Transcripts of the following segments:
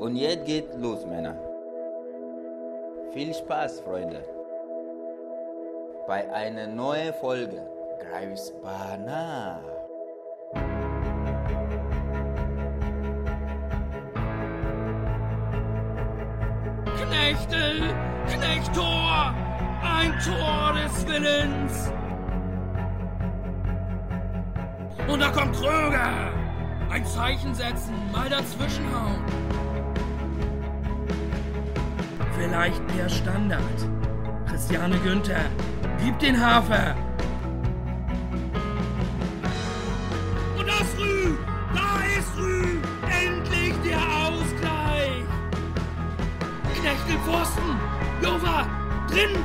Und jetzt geht los, Männer. Viel Spaß, Freunde. Bei einer neuen Folge Greifsbana. Knechtel, Knechtor, ein Tor des Willens. Und da kommt Kröger. Ein Zeichen setzen, mal dazwischenhauen. Vielleicht der Standard. Christiane Günther, gib den Hafer. Und das Rü, da ist Rü, endlich der Ausgleich. Knechtel Pfosten, Jova, drin,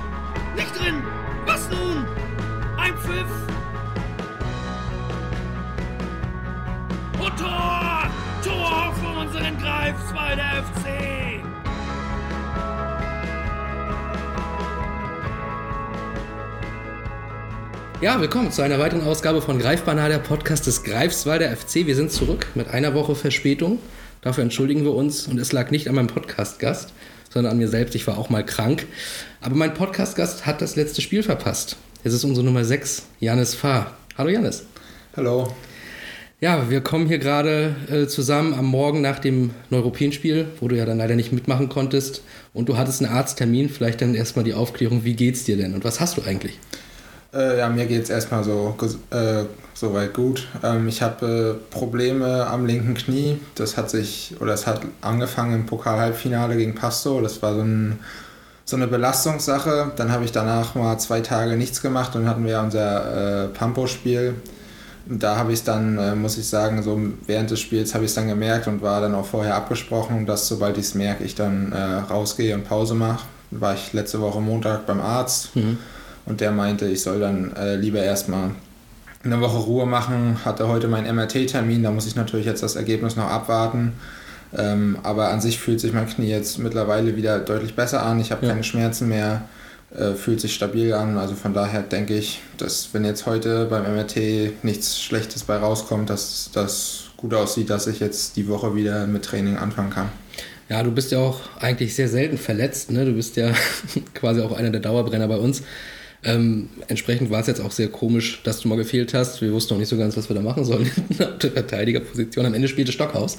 nicht drin, was nun? Ein Pfiff. Und Tor, Tor für unseren Greifswalder FC. Ja, willkommen zu einer weiteren Ausgabe von Greifbanal, der Podcast des Greifswalder FC. Wir sind zurück mit einer Woche Verspätung. Dafür entschuldigen wir uns und es lag nicht an meinem Podcast-Gast, sondern an mir selbst. Ich war auch mal krank. Aber mein Podcast-Gast hat das letzte Spiel verpasst. Es ist unsere Nummer 6, Janis Fahr. Hallo Janis. Hallo. Ja, wir kommen hier gerade äh, zusammen am Morgen nach dem Neuruppin-Spiel, wo du ja dann leider nicht mitmachen konntest. Und du hattest einen Arzttermin. Vielleicht dann erstmal die Aufklärung, wie geht's dir denn und was hast du eigentlich? Äh, ja, mir geht es erstmal so äh, soweit gut. Ähm, ich habe äh, Probleme am linken Knie. Das hat sich, oder es hat angefangen im Pokal-Halbfinale gegen Pasto. Das war so, ein, so eine Belastungssache. Dann habe ich danach mal zwei Tage nichts gemacht und hatten wir unser äh, Pampo-Spiel. Da habe ich es dann, äh, muss ich sagen, so während des Spiels habe ich es dann gemerkt und war dann auch vorher abgesprochen, dass sobald ich es merke, ich dann äh, rausgehe und Pause mache. War ich letzte Woche Montag beim Arzt. Mhm. Und der meinte, ich soll dann äh, lieber erstmal eine Woche Ruhe machen. Hatte heute meinen MRT-Termin, da muss ich natürlich jetzt das Ergebnis noch abwarten. Ähm, aber an sich fühlt sich mein Knie jetzt mittlerweile wieder deutlich besser an. Ich habe Ja. keine Schmerzen mehr, äh, fühlt sich stabil an. Also von daher denke ich, dass wenn jetzt heute beim MRT nichts Schlechtes bei rauskommt, dass das gut aussieht, dass ich jetzt die Woche wieder mit Training anfangen kann. Ja, du bist ja auch eigentlich sehr selten verletzt. Ne? Du bist ja quasi auch einer der Dauerbrenner bei uns. Ähm, entsprechend war es jetzt auch sehr komisch, dass du mal gefehlt hast. Wir wussten auch nicht so ganz, was wir da machen sollen auf der Verteidigerposition. Am Ende spielte Stockhaus,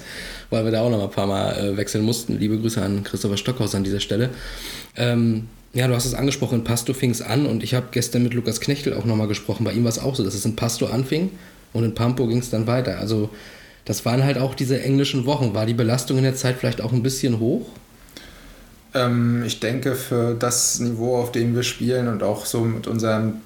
weil wir da auch noch ein paar Mal äh, wechseln mussten. Liebe Grüße an Christopher Stockhaus an dieser Stelle. Ähm, ja, du hast es angesprochen, Pasto fing es an und ich habe gestern mit Lukas Knechtel auch nochmal gesprochen. Bei ihm war es auch so, dass es in Pasto anfing und in Pampo ging es dann weiter. Also das waren halt auch diese englischen Wochen. War die Belastung in der Zeit vielleicht auch ein bisschen hoch? Ähm, ich denke, für das Niveau, auf dem wir spielen und auch so mit unseren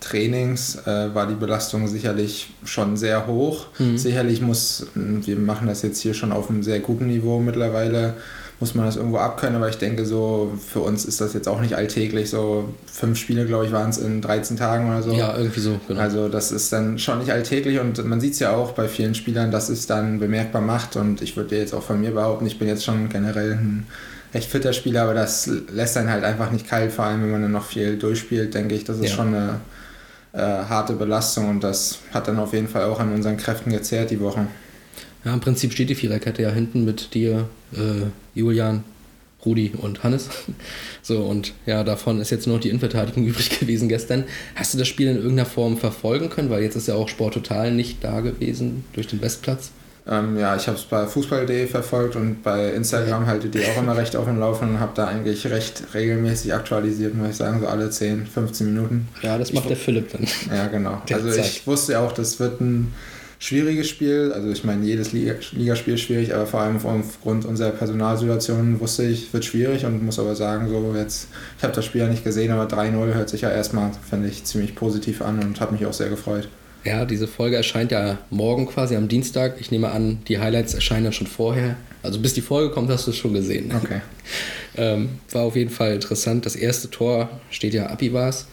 Trainings, äh, war die Belastung sicherlich schon sehr hoch. Sicherlich muss, wir machen das jetzt hier schon auf einem sehr guten Niveau mittlerweile, muss man das irgendwo abkönnen, aber ich denke so, für uns ist das jetzt auch nicht alltäglich. So fünf Spiele, glaube ich, waren es in 13 Tagen oder so. Ja, irgendwie so, genau. Also das ist dann schon nicht alltäglich und man sieht es ja auch bei vielen Spielern, dass es dann bemerkbar macht und ich würde jetzt auch von mir behaupten, ich bin jetzt schon generell ein recht fitter Spieler, aber das lässt einen halt einfach nicht kalt, vor allem wenn man dann noch viel durchspielt, denke ich, das ist Ja. schon eine äh, harte Belastung und das hat dann auf jeden Fall auch an unseren Kräften gezehrt die Woche. Ja, im Prinzip steht die Viererkette ja hinten mit dir, äh, Julian, Rudi und Hannes. So, und ja, davon ist jetzt nur noch die Innenverteidigung übrig gewesen gestern. Hast du das Spiel in irgendeiner Form verfolgen können? Weil jetzt ist ja auch Sport total nicht da gewesen durch den Westplatz. Ähm, ja, ich habe es bei Fußball.de verfolgt und bei Instagram haltet ihr auch immer recht auf dem Laufen und habe da eigentlich recht regelmäßig aktualisiert, muss ich sagen, so alle 10, 15 Minuten. Ja, das macht der Philipp dann. Ja, genau. Also Zeit. ich wusste auch, das wird ein schwieriges Spiel. Also ich meine, jedes Liga Ligaspiel ist schwierig, aber vor allem aufgrund unserer Personalsituation wusste ich, wird schwierig und muss aber sagen, so jetzt, ich habe das Spiel ja nicht gesehen, aber 3-0 hört sich ja erstmal, finde ich, ziemlich positiv an und hat mich auch sehr gefreut. Ja, diese Folge erscheint ja morgen quasi am Dienstag. Ich nehme an, die Highlights erscheinen dann schon vorher. Also bis die Folge kommt, hast du es schon gesehen. Okay. Ähm, war auf jeden Fall interessant. Das erste Tor steht ja Abibas.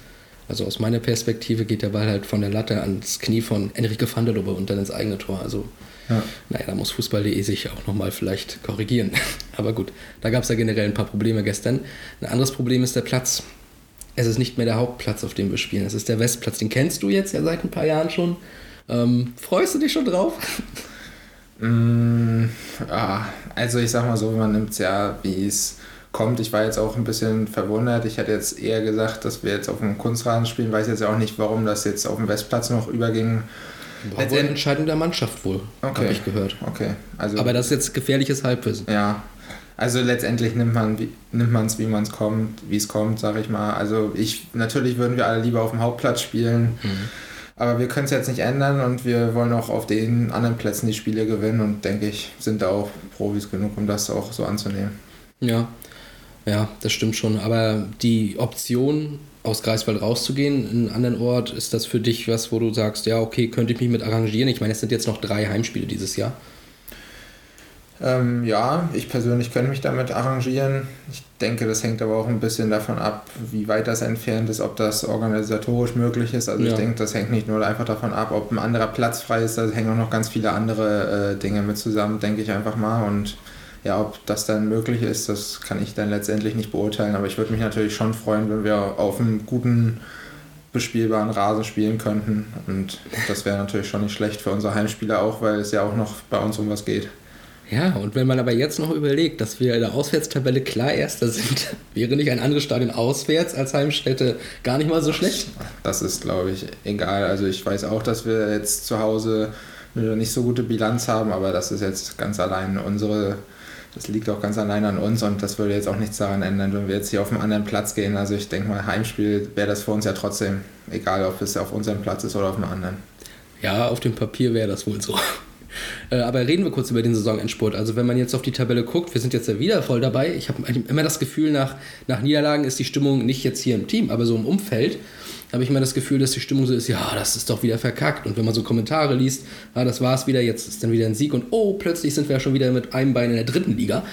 Also aus meiner Perspektive geht der Ball halt von der Latte ans Knie von Enrique van der Lubbe und dann ins eigene Tor. Also, Ja. naja, da muss Fußball.de sich auch nochmal vielleicht korrigieren. Aber gut, da gab es ja generell ein paar Probleme gestern. Ein anderes Problem ist der Platz. Es ist nicht mehr der Hauptplatz, auf dem wir spielen. Es ist der Westplatz. Den kennst du jetzt ja seit ein paar Jahren schon. Ähm, freust du dich schon drauf? Mm, ja, Also ich sag mal so, man nimmt es ja, wie es kommt. Ich war jetzt auch ein bisschen verwundert. Ich hätte jetzt eher gesagt, dass wir jetzt auf dem Kunstrasen spielen. Weiß jetzt auch nicht, warum das jetzt auf dem Westplatz noch überging. War wohl eine Entscheidung der Mannschaft wohl, Okay. habe ich gehört. Okay, also Aber das ist jetzt gefährliches Halbwissen. ja. Also letztendlich nimmt man wie- nimmt man es, wie man es kommt, wie es kommt, sag ich mal. Also ich natürlich würden wir alle lieber auf dem Hauptplatz spielen. Aber wir können es jetzt nicht ändern und wir wollen auch auf den anderen Plätzen die Spiele gewinnen und denke ich, sind da auch Profis genug, um das auch so anzunehmen. Ja, ja, das stimmt schon. Aber die Option, aus Greifswald rauszugehen, in einen anderen Ort, ist das für dich was, wo du sagst, ja, okay, könnte ich mich mit arrangieren? Ich meine, es sind jetzt noch drei Heimspiele dieses Jahr. Ähm, ja, ich persönlich könnte mich damit arrangieren. Ich denke, das hängt aber auch ein bisschen davon ab, wie weit das entfernt ist, ob das organisatorisch möglich ist. Also Ja. ich denke, das hängt nicht nur einfach davon ab, ob ein anderer Platz frei ist, da hängen auch noch ganz viele andere äh, Dinge mit zusammen, denke ich einfach mal. Und ja, ob das dann möglich ist, das kann ich dann letztendlich nicht beurteilen. Aber ich würde mich natürlich schon freuen, wenn wir auf einem guten, bespielbaren Rasen spielen könnten. Und das wäre natürlich schon nicht schlecht für unsere Heimspieler auch, weil es ja auch noch bei uns um was geht. Ja, und wenn man aber jetzt noch überlegt, dass wir in der Auswärtstabelle klar Erster sind, wäre nicht ein anderes Stadion auswärts als Heimstätte gar nicht mal so schlecht. Das ist, glaube ich, egal. Also ich weiß auch, dass wir jetzt zu Hause eine nicht so gute Bilanz haben, aber das ist jetzt ganz allein unsere, das liegt auch ganz allein an uns und das würde jetzt auch nichts daran ändern, wenn wir jetzt hier auf einen anderen Platz gehen. Also ich denke mal, Heimspiel wäre das für uns ja trotzdem, egal ob es auf unserem Platz ist oder auf einem anderen. Ja, auf dem Papier wäre das wohl so. Äh, Aber reden wir kurz über den Saisonendspurt. Also wenn man jetzt auf die Tabelle guckt, wir sind jetzt ja wieder voll dabei. Ich habe immer das Gefühl, nach, nach Niederlagen ist die Stimmung nicht jetzt hier im Team, aber so im Umfeld habe ich immer das Gefühl, dass die Stimmung so ist, ja, das ist doch wieder verkackt. Und wenn man so Kommentare liest, ah, das war's wieder, jetzt ist dann wieder ein Sieg und oh, plötzlich sind wir ja schon wieder mit einem Bein in der dritten Liga.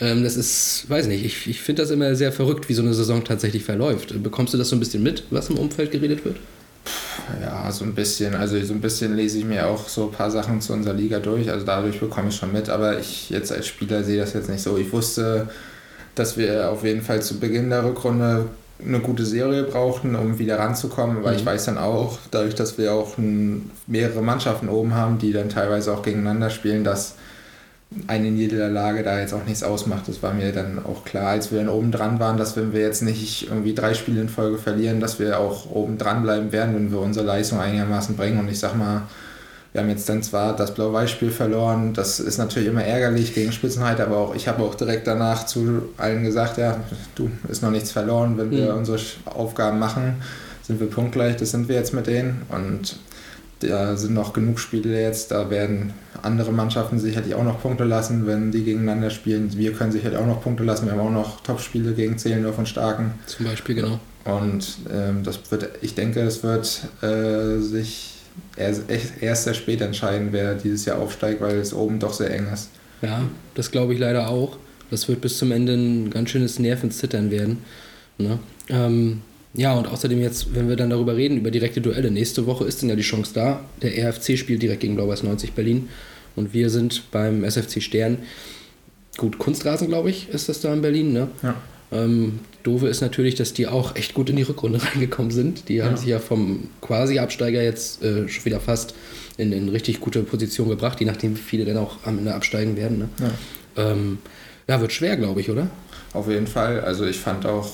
Ähm, das ist, weiß nicht, ich, ich finde das immer sehr verrückt, wie so eine Saison tatsächlich verläuft. Bekommst du das so ein bisschen mit, was im Umfeld geredet wird? Ja, so ein bisschen. Also so ein bisschen lese ich mir auch so ein paar Sachen zu unserer Liga durch. Also dadurch bekomme ich schon mit. Aber ich jetzt als Spieler sehe das jetzt nicht so. Ich wusste, dass wir auf jeden Fall zu Beginn der Rückrunde eine gute Serie brauchten, um wieder ranzukommen. Aber Mhm. ich weiß dann auch, dadurch, dass wir auch mehrere Mannschaften oben haben, die dann teilweise auch gegeneinander spielen, dass eine Niederlage da jetzt auch nichts ausmacht. Das war mir dann auch klar, als wir dann oben dran waren, dass wenn wir jetzt nicht irgendwie drei Spiele in Folge verlieren, dass wir auch oben dran bleiben werden, wenn wir unsere Leistung einigermaßen bringen. Und ich sag mal, wir haben jetzt dann zwar das Blau-Weiß-Spiel verloren, das ist natürlich immer ärgerlich gegen Spitzenreiter, aber auch ich habe auch direkt danach zu allen gesagt, ja, du, ist noch nichts verloren, wenn wir Mhm. unsere Aufgaben machen, sind wir punktgleich, das sind wir jetzt mit denen und da sind noch genug Spiele jetzt, da werden andere Mannschaften sicherlich auch noch Punkte lassen, wenn die gegeneinander spielen. Wir können sicherlich auch noch Punkte lassen, wir haben auch noch Top-Spiele gegen Zehlendorf und Starken. Zum Beispiel, genau. Und ähm, das wird, ich denke, es wird äh, sich erst, erst sehr spät entscheiden, wer dieses Jahr aufsteigt, weil es oben doch sehr eng ist. Ja, das glaube ich leider auch. Das wird bis zum Ende ein ganz schönes Nervenzittern werden. Ne? Ähm, ja, und außerdem jetzt, wenn wir dann darüber reden, über direkte Duelle, nächste Woche ist dann ja die Chance da. Der RFC spielt direkt gegen Blau-Weiß 90 Berlin und wir sind beim SFC Stern. Gut, Kunstrasen, glaube ich, ist das da in Berlin, ne? Ja. Ähm, Doofe ist natürlich, dass die auch echt gut in die Rückrunde reingekommen sind. Die haben Ja. sich ja vom Quasi-Absteiger jetzt äh, schon wieder fast in, in richtig gute Position gebracht, je nachdem, wie viele dann auch am Ende absteigen werden. Ne? Ja. Ähm, ja, wird schwer, glaube ich, oder? Auf jeden Fall. Also ich fand auch,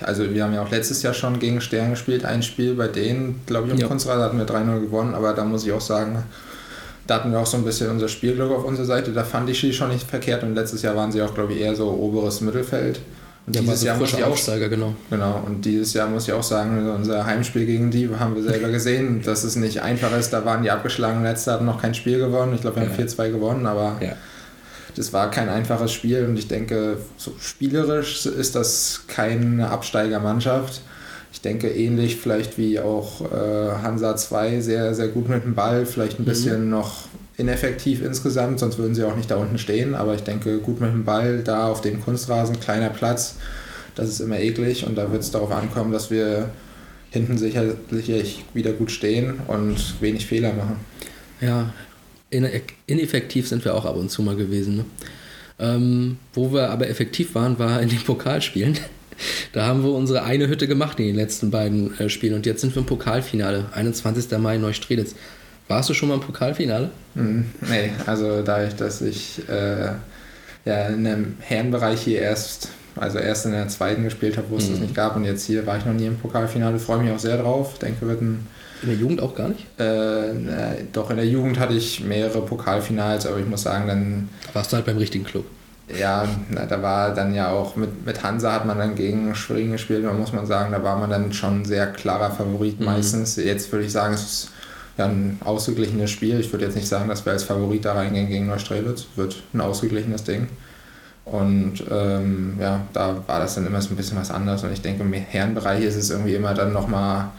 also wir haben ja auch letztes Jahr schon gegen Stern gespielt, ein Spiel bei denen, glaube ich, im Ja. Kunstrasen hatten wir 3-0 gewonnen, aber da muss ich auch sagen, da hatten wir auch so ein bisschen unser Spielglück auf unserer Seite. Da fand ich sie schon nicht verkehrt und letztes Jahr waren sie auch, glaube ich, eher so oberes Mittelfeld. Und Ja, dieses so Jahr muss ich auch Aufsteiger, genau. Genau, und dieses Jahr muss ich auch sagen, unser Heimspiel gegen die haben wir selber gesehen, dass es nicht einfach ist. Da waren die abgeschlagen, letzte hatten noch kein Spiel gewonnen. Ich glaube, wir haben Ja. 4-2 gewonnen, aber Ja. das war kein einfaches Spiel und ich denke, so spielerisch ist das keine Absteigermannschaft. Ich denke, ähnlich vielleicht wie auch äh, Hansa 2, sehr, sehr gut mit dem Ball, vielleicht ein bisschen noch ineffektiv insgesamt, sonst würden sie auch nicht da unten stehen. Aber ich denke, gut mit dem Ball, da auf dem Kunstrasen, kleiner Platz, das ist immer eklig und da wird es darauf ankommen, dass wir hinten sicherlich wieder gut stehen und wenig Fehler machen. Ja, in, ineffektiv sind wir auch ab und zu mal gewesen. Ne? Ähm, wo wir aber effektiv waren, war in den Pokalspielen. Da haben wir unsere eine Hütte gemacht in den letzten beiden äh, Spielen und jetzt sind wir im Pokalfinale. 21. Mai Neustrelitz. Warst du schon mal im Pokalfinale? Mhm. Nee, also dadurch, dass ich äh, ja in dem Herrenbereich hier erst, also erst in der zweiten gespielt habe, wo es Mhm. das nicht gab. Und jetzt hier war ich noch nie im Pokalfinale. Freue mich auch sehr drauf. Denke, wird ein In der Jugend auch gar nicht? äh, na, doch in der Jugend hatte ich mehrere Pokalfinals, aber ich muss sagen, dann Warst du halt beim richtigen Club. Ja, na, da war dann ja auch mit, mit Hansa hat man dann gegen Schwerin gespielt, da muss man sagen, da war man dann schon sehr klarer Favorit Mhm. meistens. Jetzt würde ich sagen, es ist ja ein ausgeglichenes Spiel. Ich würde jetzt nicht sagen, dass wir als Favorit da reingehen gegen Neustrelitz. Wird ein ausgeglichenes Ding. Und ähm, ja, da war das dann immer so ein bisschen was anderes. Und ich denke, im Herrenbereich ist es irgendwie immer dann nochmal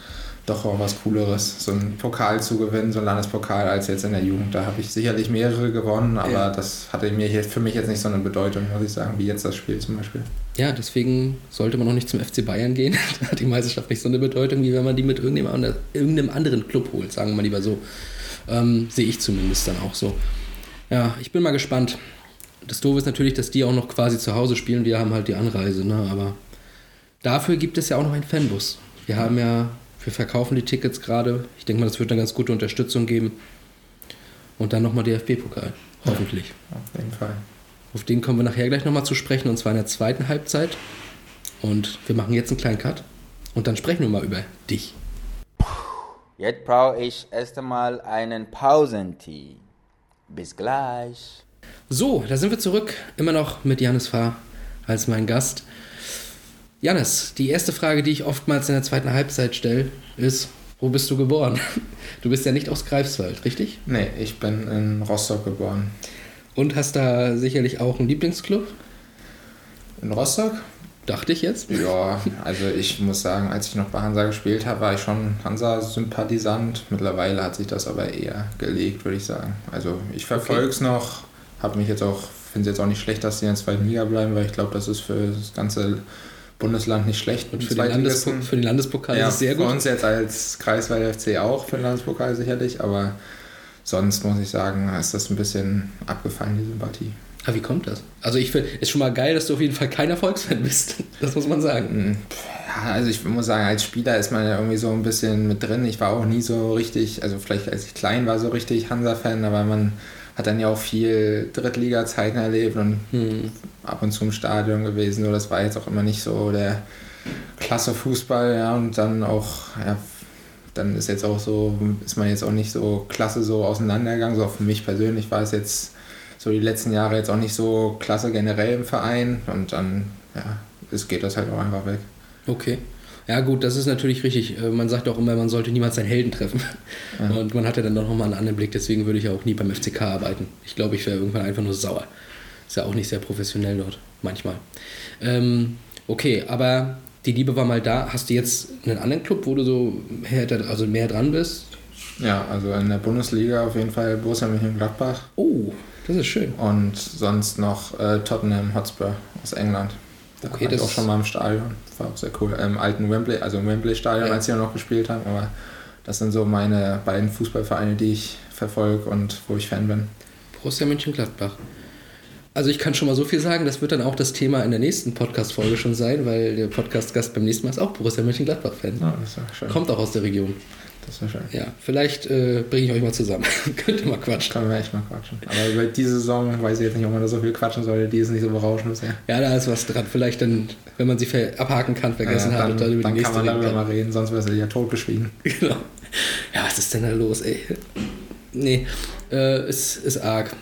doch auch was Cooleres, so einen Pokal zu gewinnen, so einen Landespokal, als jetzt in der Jugend. Da habe ich sicherlich mehrere gewonnen, aber Ja. das hatte mir hier für mich jetzt nicht so eine Bedeutung, muss ich sagen, wie jetzt das Spiel zum Beispiel. Ja, deswegen sollte man auch nicht zum FC Bayern gehen. da hat die Meisterschaft nicht so eine Bedeutung, wie wenn man die mit irgendeinem anderen Club holt, sagen wir mal lieber so. Ähm, sehe ich zumindest dann auch so. Ja, ich bin mal gespannt. Das Doofe ist natürlich, dass die auch noch quasi zu Hause spielen. Wir haben halt die Anreise, ne? aber dafür gibt es ja auch noch einen Fanbus. Wir haben ja, wir verkaufen die Tickets gerade. Ich denke mal, das wird eine ganz gute Unterstützung geben. Und dann nochmal DFB-Pokal, hoffentlich. Auf jeden Fall. Auf den kommen wir nachher gleich nochmal zu sprechen, und zwar in der zweiten Halbzeit. Und wir machen jetzt einen kleinen Cut und dann sprechen wir mal über dich. Jetzt brauche ich erst einmal einen Pausentee. Bis gleich. So, da sind wir zurück, immer noch mit Janis Fahr als mein Gast. Janis, die erste Frage, die ich oftmals in der zweiten Halbzeit stelle, ist, wo bist du geboren? Du bist ja nicht aus Greifswald, richtig? Nee, ich bin in Rostock geboren. Und hast da sicherlich auch einen Lieblingsclub? In Rostock? Dachte ich jetzt. Ja, also ich muss sagen, als ich noch bei Hansa gespielt habe, war ich schon Hansa-Sympathisant. Mittlerweile hat sich das aber eher gelegt, würde ich sagen. Also ich verfolge es noch, habe mich jetzt auch, finde es jetzt auch nicht schlecht, dass sie in der zweiten Liga bleiben, weil ich glaube, das ist für das ganze Bundesland nicht schlecht. Und mit für den, Landespo Zweitligisten. für den Landespokal ja, ist es sehr Für gut. uns jetzt als Kreisweiler FC auch für den Landespokal sicherlich, aber sonst muss ich sagen, ist das ein bisschen abgefallen, die Sympathie. Ah, wie kommt das? Also ich finde, ist schon mal geil, dass du auf jeden Fall kein Erfolgsfan bist. Das muss man sagen. Ja, also ich muss sagen, als Spieler ist man ja irgendwie so ein bisschen mit drin. Ich war auch nie so richtig, also vielleicht als ich klein war, so richtig Hansa-Fan, aber man hat dann ja auch viel Drittliga-Zeiten erlebt und ab und zu im Stadion gewesen. Nur das war jetzt auch immer nicht so der klasse Fußball, ja, und dann auch, ja, dann ist jetzt auch so, ist man jetzt auch nicht so klasse so auseinandergegangen. So für mich persönlich war es jetzt so die letzten Jahre jetzt auch nicht so klasse generell im Verein und dann, ja, es geht das halt auch einfach weg. Okay. Ja gut, das ist natürlich richtig. Äh, Man sagt auch immer, man sollte niemals seinen Helden treffen. Und man hat ja dann doch nochmal einen anderen Blick. Deswegen würde ich ja auch nie beim FCK arbeiten. Ich glaube, ich wäre irgendwann einfach nur sauer. Ist ja auch nicht sehr professionell dort. Manchmal. Ähm, okay, aber die Liebe war mal da. Hast du jetzt einen anderen Club, wo du so härter, also mehr dran bist? Ja, also in der Bundesliga auf jeden Fall Borussia Mönchengladbach Oh, das ist schön. und sonst noch äh, Tottenham Hotspur aus England. Da Okay, war ich das auch schon mal im Stadion. War auch sehr cool. Im alten Wembley, also im Wembley-Stadion, Ja. als sie noch gespielt haben. Aber das sind so meine beiden Fußballvereine, die ich verfolge und wo ich Fan bin. Borussia Mönchengladbach. Also ich kann schon mal so viel sagen, das wird dann auch das Thema in der nächsten Podcast-Folge schon sein, weil der Podcast-Gast beim nächsten Mal ist auch Borussia Mönchengladbach-Fan. Ja. Kommt auch aus der Region. Das ja schön. Ja, vielleicht äh, bringe ich euch mal zusammen. Könnt ihr mal quatschen. Können wir echt mal quatschen. Aber über diese Saison weiß ich jetzt nicht, ob man da so viel quatschen sollte. Die ist nicht so berauschend bisher. Ja, da ist was dran. Vielleicht dann, wenn man sie abhaken kann, vergessen Ja, hat dann und dann über die dann nächste kann man darüber mal reden, sonst wäre sie ja totgeschwiegen. Genau. Ja, was ist denn da los, ey? Nee, äh, ist, ist arg.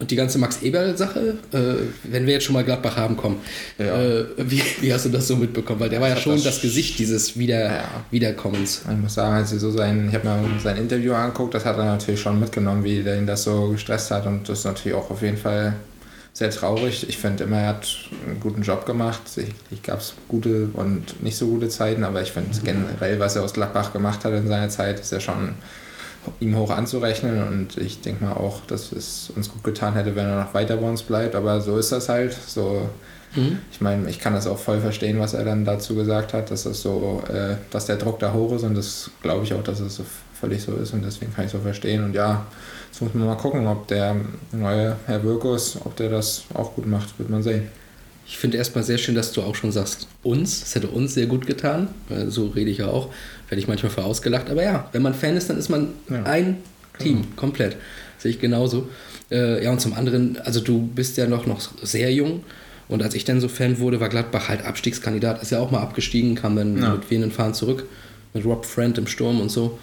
Und die ganze Max-Eberl-Sache, äh, wenn wir jetzt schon mal Gladbach haben, komm, Ja. äh, wie, wie hast du das so mitbekommen? Weil der war ja schon das- das, Gesicht dieses Wieder Ja. Wiederkommens. Ich muss sagen, als ich so sein, ich habe mir sein Interview angeguckt, das hat er natürlich schon mitgenommen, wie der ihn das so gestresst hat und das ist natürlich auch auf jeden Fall sehr traurig. Ich finde immer, er hat einen guten Job gemacht. Sicherlich gab es gute und nicht so gute Zeiten, aber ich finde generell, was er aus Gladbach gemacht hat in seiner Zeit, ist ja schon ihm hoch anzurechnen. Und ich denke mal auch, dass es uns gut getan hätte, wenn er noch weiter bei uns bleibt, aber so ist das halt. So, ich meine, ich kann das auch voll verstehen, was er dann dazu gesagt hat, dass das so, äh, dass der Druck da hoch ist. Und das glaube ich auch, dass es so völlig so ist. Und deswegen kann ich so verstehen. Und ja, jetzt muss man mal gucken, ob der neue Herr Wirkus, ob der das auch gut macht, wird man sehen. Ich finde erstmal sehr schön, dass du auch schon sagst, uns, es hätte uns sehr gut getan. So rede ich ja auch. Werde ich manchmal für ausgelacht. Aber ja, wenn man Fan ist, dann ist man Ja, ein Team, komplett. Sehe ich genauso. Äh, ja, und zum anderen, also du bist ja noch, noch sehr jung. Und als ich dann so Fan wurde, war Gladbach halt Abstiegskandidat. Ist ja auch mal abgestiegen, kam dann Ja. mit Wien Fahren zurück. Mit Rob Friend im Sturm und so.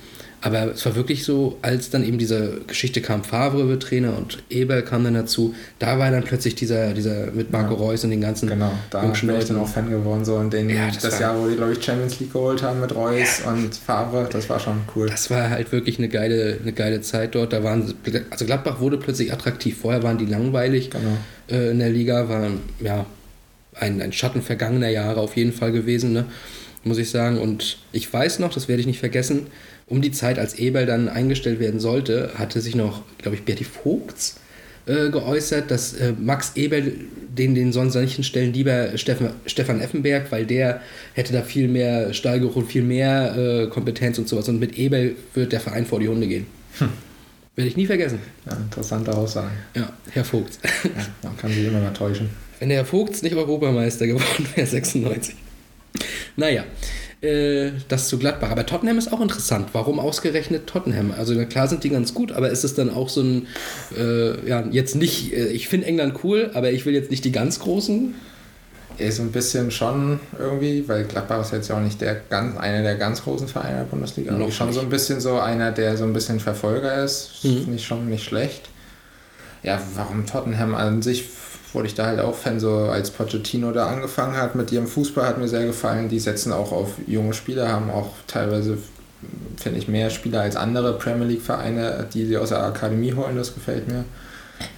Aber es war wirklich so, als dann eben diese Geschichte kam, Favre wird Trainer und Eberl kam dann dazu, da war dann plötzlich dieser, dieser mit Marco Ja. Reus und den ganzen Genau, da bin ich dann auch Fan geworden. So in den, Ja, das, das Jahr, wo die, glaube ich, Champions League geholt haben mit Reus und Favre, das war schon cool. Das war halt wirklich eine geile, eine geile Zeit dort. Da waren, also Gladbach wurde plötzlich attraktiv. Vorher waren die langweilig Genau. äh, in der Liga, waren ja ein, ein Schatten vergangener Jahre auf jeden Fall gewesen, ne? muss ich sagen. Und ich weiß noch, das werde ich nicht vergessen, um die Zeit, als Eberl dann eingestellt werden sollte, hatte sich noch, glaube ich, Berti Vogts äh, geäußert, dass äh, Max Eberl den, den sonst nicht hinstellen, lieber Steffen, Stefan Effenberg, weil der hätte da viel mehr Steigerung und viel mehr äh, Kompetenz und sowas. Und mit Eberl wird der Verein vor die Hunde gehen. Werde ich nie vergessen. Ja, interessante Aussagen. Ja, Herr Vogts. Ja, man kann sich immer mal täuschen. Wenn der Herr Vogts nicht Europameister geworden wäre, 96. Naja, äh, das zu Gladbach. Aber Tottenham ist auch interessant. Warum ausgerechnet Tottenham? Also na klar sind die ganz gut, aber ist es dann auch so ein, äh, ja, jetzt nicht, äh, ich finde England cool, aber ich will jetzt nicht die ganz großen. So ein bisschen schon irgendwie, weil Gladbach ist jetzt ja auch nicht der ganz, einer der ganz großen Vereine der Bundesliga. Noch Noch schon so ein bisschen so einer, der so ein bisschen Verfolger ist. Mhm. Finde ich schon nicht schlecht. Ja, warum Tottenham an sich wurde ich da halt auch Fan, so als Pochettino da angefangen hat mit ihrem Fußball, hat mir sehr gefallen. Die setzen auch auf junge Spieler, haben auch teilweise, finde ich, mehr Spieler als andere Premier League-Vereine, die sie aus der Akademie holen, das gefällt mir.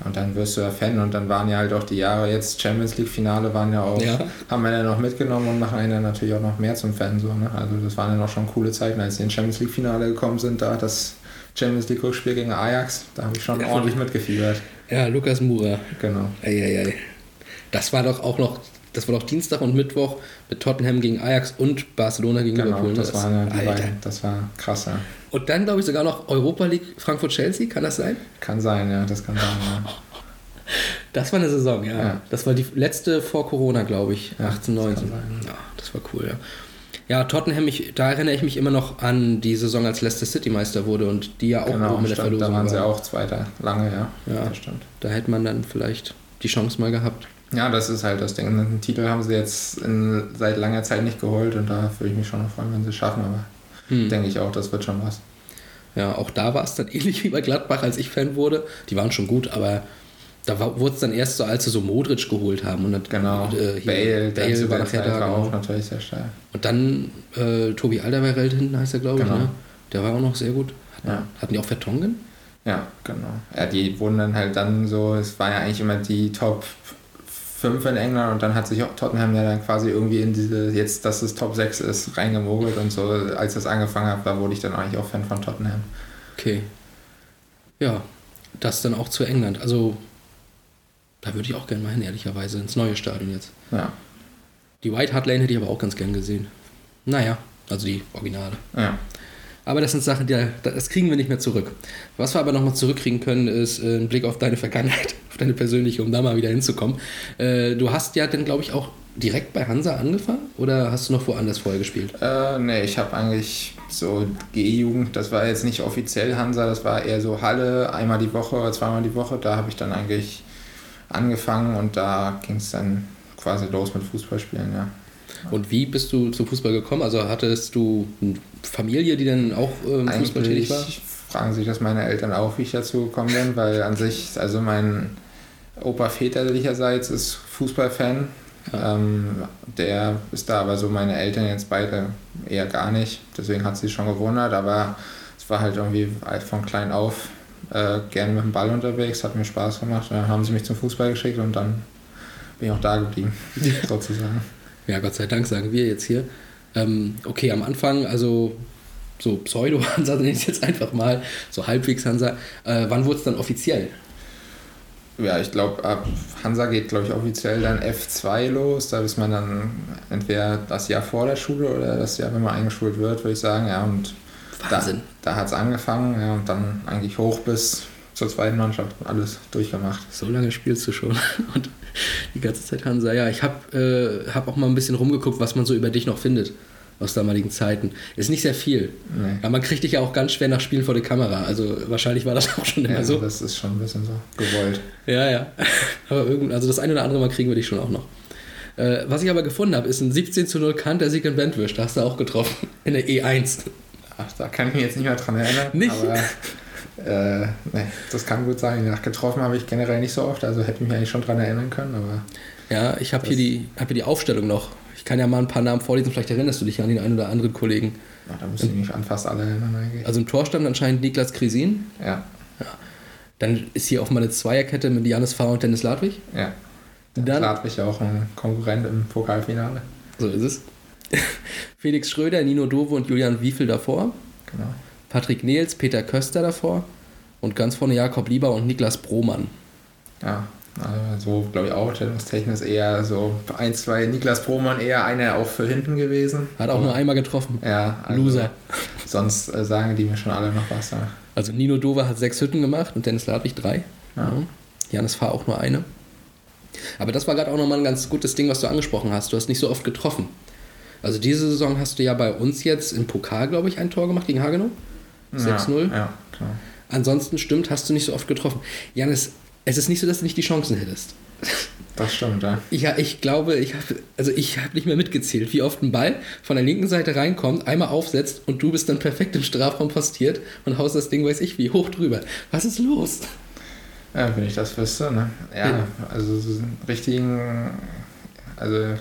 Und dann wirst du ja Fan und dann waren ja halt auch die Jahre jetzt Champions League-Finale waren ja auch, Ja. haben wir dann noch mitgenommen und machen einen dann natürlich auch noch mehr zum Fan. So, ne? Also das waren dann auch schon coole Zeiten, als sie in Champions League-Finale gekommen sind, da das Champions League-Rückspiel gegen Ajax, da habe ich schon Ja. ordentlich mitgefiebert. Ja, Lukas Mura. Genau. Eieiei. Das war doch auch noch, das war doch Dienstag und Mittwoch mit Tottenham gegen Ajax und Barcelona gegen Genau, Liverpool. das die Alter. beiden. Das war krass, ja. Und dann glaube ich sogar noch Europa League Frankfurt-Chelsea, kann das sein? Kann sein, ja, das kann sein, ja. Das war eine Saison, ja. Ja. Das war die letzte vor Corona, glaube ich. Ja, 18, das 19. kann sein. Ja, das war cool, ja. Ja, Tottenham, ich, da erinnere ich mich immer noch an die Saison, als Leicester City Meister wurde und die ja auch Genau, oben in der stimmt, da Verlosung waren sie waren. auch Zweiter, lange, ja. Ja. Das stimmt. Da hätte man dann vielleicht die Chance mal gehabt. Ja, das ist halt das Ding. Den Titel haben sie jetzt in, seit langer Zeit nicht geholt und da würde ich mich schon noch freuen, wenn sie es schaffen, aber Hm. denke ich auch, das wird schon was. Ja, auch da war es dann ähnlich wie bei Gladbach, als ich Fan wurde. Die waren schon gut, aber da wurde es dann erst so, als sie so Modric geholt haben. Und dann, Genau. äh, Bale, zu war der nachher da. auch natürlich sehr stark. Und dann äh, Tobi Alderweireld hinten heißt er, glaube ich. Genau. Ne? Der war auch noch sehr gut. Hatten, Ja. hatten die auch Vertongen? Ja, genau. Ja, die wurden dann halt dann so, es war ja eigentlich immer die Top 5 in England und dann hat sich auch Tottenham ja dann quasi irgendwie in diese, jetzt, dass es Top 6 ist, reingemogelt und so. Als das angefangen hat, da wurde ich dann eigentlich auch Fan von Tottenham. Okay. Ja, das dann auch zu England. Also, da würde ich auch gerne mal hin, ehrlicherweise, ins neue Stadion jetzt. Ja, Die White Hart Lane hätte ich aber auch ganz gern gesehen. Naja, also die Originale. ja. Aber das sind Sachen, die, das kriegen wir nicht mehr zurück. Was wir aber nochmal zurückkriegen können, ist äh, ein Blick auf deine Vergangenheit, auf deine persönliche, um da mal wieder hinzukommen. Äh, du hast ja dann, glaube ich, auch direkt bei Hansa angefangen oder hast du noch woanders vorher gespielt? Äh, nee, ich habe eigentlich so G-Jugend, das war jetzt nicht offiziell Hansa, das war eher so Halle, einmal die Woche oder zweimal die Woche. Da habe ich dann eigentlich angefangen und da ging es dann quasi los mit Fußballspielen, ja. Und wie bist du zum Fußball gekommen? Also hattest du eine Familie, die dann auch ähm, Fußball tätig war? Fragen sich das meine Eltern auch, wie ich dazu gekommen bin, weil an sich, also mein Opa väterlicherseits ist Fußballfan. Ähm, der ist da aber so meine Eltern jetzt beide eher gar nicht. Deswegen hat sie schon gewundert, aber es war halt irgendwie von klein auf äh, gern mit dem Ball unterwegs, hat mir Spaß gemacht. Dann haben sie mich zum Fußball geschickt und dann bin ich auch da geblieben, sozusagen. Ja, Gott sei Dank sagen wir jetzt hier. Ähm, okay, am Anfang, also so Pseudo-Hansa, nenne ich es jetzt einfach mal, so halbwegs Hansa. Äh, wann wurde es dann offiziell? Ja, ich glaube, ab Hansa geht, glaube ich, offiziell dann F2 los. Da ist man dann entweder das Jahr vor der Schule oder das Jahr, wenn man eingeschult wird, würde ich sagen. Ja, und Wahnsinn. da, da hat es angefangen ja, und dann eigentlich hoch bis zur zweiten Mannschaft alles durchgemacht. So lange spielst du schon und die ganze Zeit Hansa. Ja, ich habe äh, hab auch mal ein bisschen rumgeguckt, was man so über dich noch findet. aus damaligen Zeiten. Ist nicht sehr viel. Nee. Aber man kriegt dich ja auch ganz schwer nach Spielen vor der Kamera. Also wahrscheinlich war das auch schon immer Ja, so. das ist schon ein bisschen so gewollt. Ja, ja. Aber irgend, also das eine oder andere Mal kriegen wir dich schon auch noch. Äh, was ich aber gefunden habe, ist ein 17 zu 0 Kanter-Sieg in Bentwisch. Da hast du auch getroffen. In der E1. Ach, da kann ich mich jetzt nicht mehr dran erinnern. Nicht? Aber äh, nee, das kann gut sein. Nach getroffen habe ich generell nicht so oft, also hätte ich mich eigentlich schon dran erinnern können, aber Ja, ich habe hier, die, hab hier die Aufstellung noch. Ich kann ja mal ein paar Namen vorlesen, vielleicht erinnerst du dich an den einen oder anderen Kollegen. da müsste ich mich an fast alle erinnern eigentlich. Also im Tor stand anscheinend Niklas Krisin. ja, Dann ist hier auch mal eine Zweierkette mit Janis Fahr und Dennis Ladwig. ja. Dann- Dann Ladwig ja auch ein Konkurrent im Pokalfinale. So ist es. Felix Schröder, Nino Dove und Julian Wiefel davor. Genau. Patrick Nehls, Peter Köster davor. Und ganz vorne Jakob Lieber und Niklas Brohmann. Ja, also so glaube ich auch. Stellungstechnisch eher so ein, zwei. Niklas Brohmann eher einer auch für hinten gewesen. Hat auch nur einmal getroffen. Ja, also Loser. Sonst äh, sagen die mir schon alle noch was. Ja. Also Nino Dove hat sechs Hütten gemacht und Dennis Ladwig drei. Ja. Janis Fahr auch nur eine. Aber das war gerade auch nochmal ein ganz gutes Ding, was du angesprochen hast. Du hast nicht so oft getroffen. Also diese Saison hast du ja bei uns jetzt im Pokal, glaube ich, ein Tor gemacht gegen Hagenow. 6-0. Ja, ja, klar. Ansonsten stimmt, hast du nicht so oft getroffen. Janis, es ist nicht so, dass du nicht die Chancen hättest. Das stimmt, ja. Ich, ja, ich glaube, ich habe also ich habe nicht mehr mitgezählt, wie oft ein Ball von der linken Seite reinkommt, einmal aufsetzt und du bist dann perfekt im Strafraum postiert und haust das Ding, weiß ich wie, hoch drüber. Was ist los? Ja, wenn ich das wüsste, ne? Ja, Ja. also richtigen, also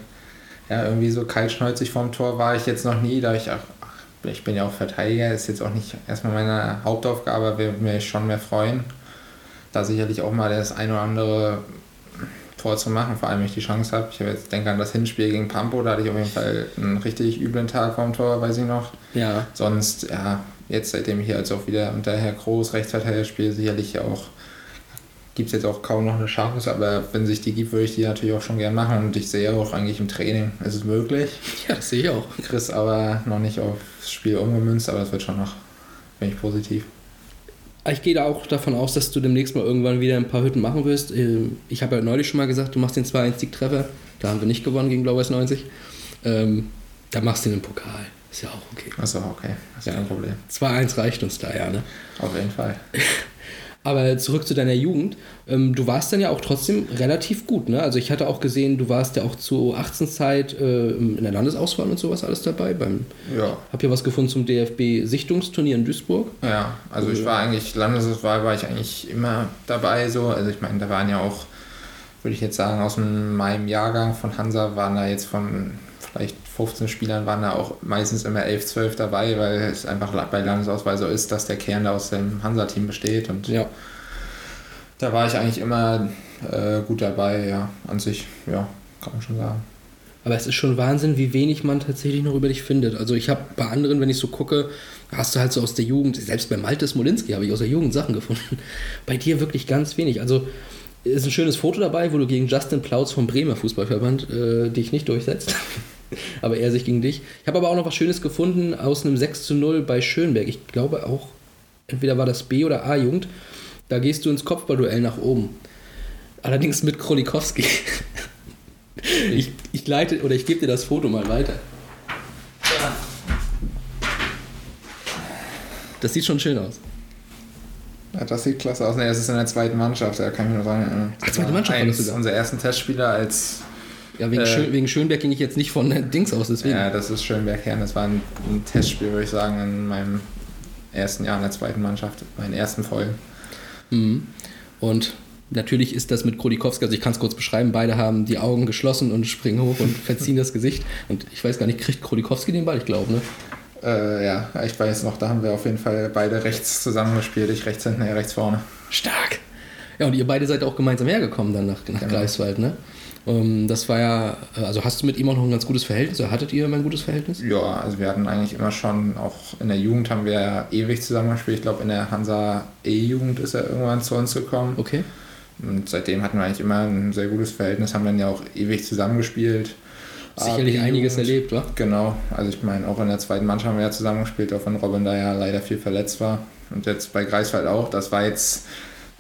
ja, irgendwie so kaltschnäuzig vorm Tor war ich jetzt noch nie, da ich auch, ich bin ja auch Verteidiger, ist jetzt auch nicht erstmal meine Hauptaufgabe, aber würde mich schon mehr freuen, da sicherlich auch mal das ein oder andere Tor zu machen, vor allem wenn ich die Chance habe. Ich habe jetzt denke an das Hinspiel gegen Pampo, da hatte ich auf jeden Fall einen richtig üblen Tag vorm Tor, weiß ich noch. Ja, Sonst, ja, jetzt seitdem ich hier jetzt auch wieder unter Herr Groß Rechtsverteidiger spiele, sicherlich auch, gibt es jetzt auch kaum noch eine Chance, aber wenn sich die gibt, würde ich die natürlich auch schon gern machen und ich sehe auch eigentlich im Training, es ist möglich. ja, das sehe ich auch. Chris aber noch nicht aufs Spiel umgemünzt, aber es wird schon noch, bin ich positiv. Ich gehe da auch davon aus, dass du demnächst mal irgendwann wieder ein paar Hütten machen wirst. Ähm, Ich habe ja neulich schon mal gesagt, du machst den 2-1-Sieg-Treffer. Da haben wir nicht gewonnen gegen Blau-Weiß 90. Ähm, da machst du den im Pokal. Ist ja auch okay. Achso, okay, das ist Ja. kein Problem. 2-1 reicht uns da ja, ne? Auf jeden Fall. Aber zurück zu deiner Jugend. Ähm, du warst dann ja auch trotzdem relativ gut, ne? Also ich hatte auch gesehen, du warst ja auch zur 18-Zeit äh, in der Landesauswahl und sowas alles dabei. Beim, Ja, hab hier was gefunden zum DFB-Sichtungsturnier in Duisburg. Ja, also ich war eigentlich, Landesauswahl war ich eigentlich immer dabei so. Also ich meine, da waren ja auch, würde ich jetzt sagen, aus meinem Jahrgang von Hansa waren da jetzt von vielleicht 15 Spielern waren da auch meistens immer 11, 12 dabei, weil es einfach bei Landesauswahl so ist, dass der Kern da aus dem Hansa-Team besteht und Ja. da war ich eigentlich immer äh, gut dabei, ja, an sich, ja, kann man schon sagen. Aber es ist schon Wahnsinn, wie wenig man tatsächlich noch über dich findet. Also ich habe bei anderen, wenn ich so gucke, hast du halt so aus der Jugend, selbst bei Malte Smolinski habe ich aus der Jugend Sachen gefunden. Bei dir wirklich ganz wenig. Also ist ein schönes Foto dabei, wo du gegen Justin Plautz vom Bremer Fußballverband äh, dich nicht durchsetzt. aber er sich gegen dich. Ich habe aber auch noch was Schönes gefunden aus einem 6 zu 0 bei Schönberg. Ich glaube auch, entweder war das B- oder A-Jugend. Da gehst du ins Kopfballduell nach oben. Allerdings mit Krolikowski. Ich, ich leite oder ich gebe dir das Foto mal weiter. Das sieht schon schön aus. Ja, das sieht klasse aus. Ne, das ist in der zweiten Mannschaft, da kann ich mich noch dran erinnern. Ach, zweite Mannschaft Eins unserer ersten Testspieler als Ja, wegen, Äh. Schön, wegen Schönberg ging ich jetzt nicht von äh, Dings aus, deswegen. Ja, das ist Schönberg-Herren. Das war ein, ein Testspiel, würde ich sagen, in meinem ersten Jahr in der zweiten Mannschaft, meinen ersten vollen. Mhm. Und natürlich ist das mit Krolikowski, also ich kann es kurz beschreiben, beide haben die Augen geschlossen und springen hoch und verziehen das Gesicht. Und ich weiß gar nicht, kriegt Krolikowski den Ball? Ich glaube, ne? Äh, ja, ich weiß noch, da haben wir auf jeden Fall beide rechts zusammengespielt. Ich rechts hinten, er rechts vorne. Stark. Ja, und ihr beide seid auch gemeinsam hergekommen dann nach, nach Genau. Greifswald, ne? Ähm, das war ja, also hast du mit ihm auch noch ein ganz gutes Verhältnis oder hattet ihr immer ein gutes Verhältnis? Ja, also wir hatten eigentlich immer schon, auch in der Jugend haben wir ja ewig zusammengespielt. Ich glaube, in der Hansa E-Jugend ist er irgendwann zu uns gekommen. Okay. Und seitdem hatten wir eigentlich immer ein sehr gutes Verhältnis, haben dann ja auch ewig zusammengespielt. Sicherlich einiges erlebt, wa? Genau, also ich meine, auch in der zweiten Mannschaft haben wir ja zusammengespielt, auch wenn Robin da ja leider viel verletzt war. Und jetzt bei Greifswald auch. Das war jetzt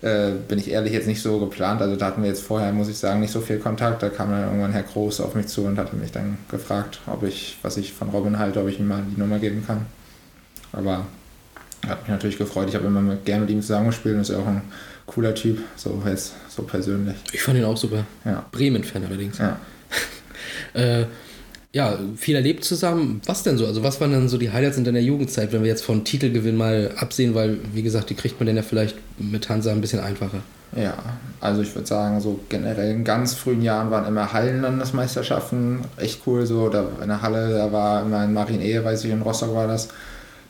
äh, bin ich ehrlich jetzt nicht so geplant. Also da hatten wir jetzt vorher, muss ich sagen, nicht so viel Kontakt. Da kam dann irgendwann Herr Groß auf mich zu und hatte mich dann gefragt, ob ich, was ich von Robin halte, ob ich ihm mal die Nummer geben kann. Aber hat mich natürlich gefreut. Ich habe immer mit, gerne mit ihm zusammengespielt und ist ja auch ein cooler Typ, so jetzt so persönlich. Ich fand ihn auch super. Ja. Bremen-Fan allerdings. Ja. Äh, ja, viel erlebt zusammen. Was denn so? Also, was waren dann so die Highlights in deiner Jugendzeit, wenn wir jetzt von Titelgewinn mal absehen, weil, wie gesagt, die kriegt man dann ja vielleicht mit Hansa ein bisschen einfacher. Ja, also ich würde sagen, so generell in ganz frühen Jahren waren immer Hallenlandesmeisterschaften echt cool. So, da in der Halle, da war immer in Marienehe, weiß ich, in Rostock war das.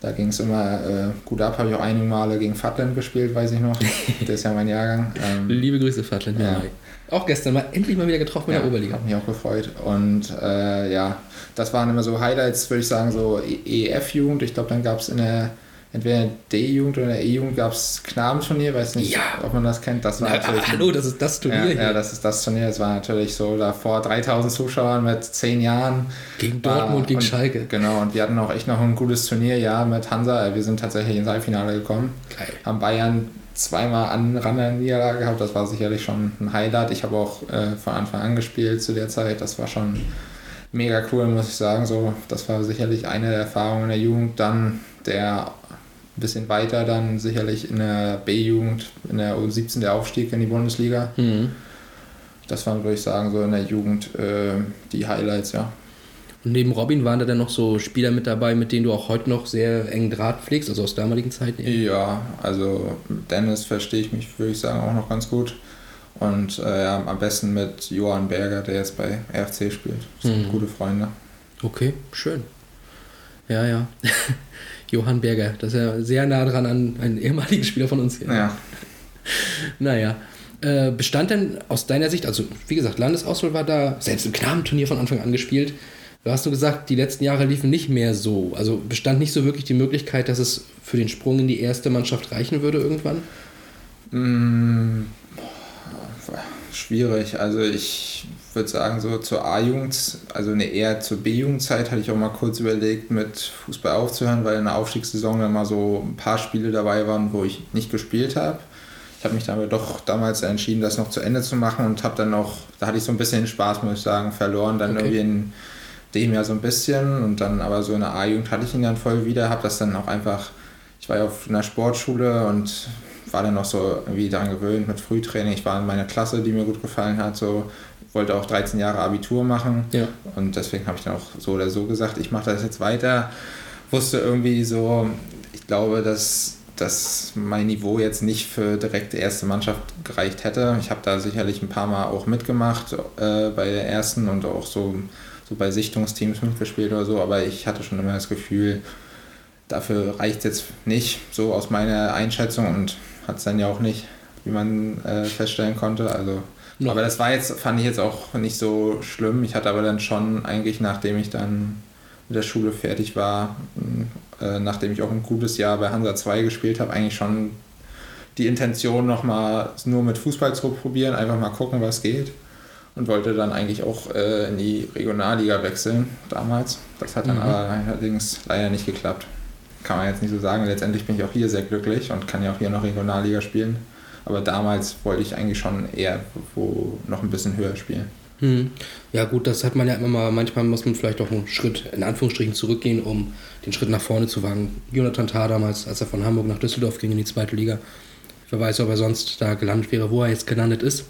Da ging es immer äh, gut ab, habe ich auch einige Male gegen Fatland gespielt, weiß ich noch. Der ist ja mein Jahrgang. Ähm, Liebe Grüße, Fatland. Ja. Auch gestern mal endlich mal wieder getroffen in ja, der Oberliga. Hat mich auch gefreut. Und äh, ja, das waren immer so Highlights, würde ich sagen, so EF-Jugend. Ich glaube, dann gab es in der entweder in der D-Jugend oder in der E-Jugend gab es Knabenturnier, weiß nicht, Ja. ob man das kennt. Das war Na, natürlich hallo, das ist das Turnier ja, hier. ja, das ist das Turnier. Es war natürlich so da vor 3000 Zuschauern mit 10 Jahren. Gegen War- Dortmund, gegen und, Schalke. Genau, und wir hatten auch echt noch ein gutes Turnier, ja, mit Hansa. Wir sind tatsächlich ins Halbfinale gekommen. Geil. Haben Bayern zweimal an Rand der Niederlage gehabt. Das war sicherlich schon ein Highlight. Ich habe auch äh, von Anfang an gespielt zu der Zeit. Das war schon mega cool, muss ich sagen. So, das war sicherlich eine der Erfahrungen in der Jugend. Dann der ein bisschen weiter dann sicherlich in der B-Jugend, in der U17 der Aufstieg in die Bundesliga. Mhm. Das waren, würde ich sagen, so in der Jugend äh, die Highlights, ja. Und neben Robin waren da dann noch so Spieler mit dabei, mit denen du auch heute noch sehr engen Draht pflegst, also aus damaligen Zeiten. eben? Ja, also Dennis verstehe ich mich, würde ich sagen, auch noch ganz gut. Und äh, am besten mit Johann Berger, der jetzt bei RFC spielt. Das sind Mhm. gute Freunde. Okay, schön. Ja, ja. Johann Berger, das ist ja sehr nah dran an einen ehemaligen Spieler von uns hier. Ja. Naja. Äh, bestand denn aus deiner Sicht, also wie gesagt, Landesauswahl war da, selbst im Knabenturnier von Anfang an gespielt. Du hast du gesagt, die letzten Jahre liefen nicht mehr so. Also bestand nicht so wirklich die Möglichkeit, dass es für den Sprung in die erste Mannschaft reichen würde irgendwann? Boah, schwierig. Also ich würde sagen, so zur A-Jugend, also eine eher zur B-Jugendzeit hatte ich auch mal kurz überlegt, mit Fußball aufzuhören, weil in der Aufstiegssaison dann mal so ein paar Spiele dabei waren, wo ich nicht gespielt habe. Ich habe mich dann aber doch damals entschieden, das noch zu Ende zu machen und habe dann noch, da hatte ich so ein bisschen Spaß, muss ich sagen, verloren. Dann Okay. irgendwie in dem Jahr so ein bisschen und dann aber so in der A-Jugend hatte ich ihn dann voll wieder, habe das dann auch einfach, ich war ja auf einer Sportschule und war dann noch so irgendwie daran gewöhnt mit Frühtraining. Ich war in meiner Klasse, die mir gut gefallen hat, so wollte auch 13 Jahre Abitur machen Ja. und deswegen habe ich dann auch so oder so gesagt, ich mache das jetzt weiter. Wusste irgendwie so, ich glaube, dass, dass mein Niveau jetzt nicht für direkt die erste Mannschaft gereicht hätte. Ich habe da sicherlich ein paar Mal auch mitgemacht äh, bei der ersten und auch so, so bei Sichtungsteams mitgespielt oder so, aber ich hatte schon immer das Gefühl, dafür reicht es jetzt nicht, so aus meiner Einschätzung und hat es dann ja auch nicht, wie man äh, feststellen konnte. Also, Noch. aber das war jetzt, fand ich jetzt auch nicht so schlimm. Ich hatte aber dann schon eigentlich, nachdem ich dann mit der Schule fertig war, äh, nachdem ich auch ein gutes Jahr bei Hansa 2 gespielt habe, eigentlich schon die Intention nochmal nur mit Fußball zu probieren, einfach mal gucken, was geht. Und wollte dann eigentlich auch äh, in die Regionalliga wechseln damals. Das hat dann Mhm. aber allerdings leider nicht geklappt. Kann man jetzt nicht so sagen. Letztendlich bin ich auch hier sehr glücklich und kann ja auch hier noch Regionalliga spielen. Aber damals wollte ich eigentlich schon eher wo noch ein bisschen höher spielen. Hm. Ja gut, das hat man ja immer mal, manchmal muss man vielleicht auch einen Schritt in Anführungsstrichen zurückgehen, um den Schritt nach vorne zu wagen. Jonathan Tah damals, als er von Hamburg nach Düsseldorf ging in die zweite Liga. Wer weiß, ob er sonst da gelandet wäre, wo er jetzt gelandet ist.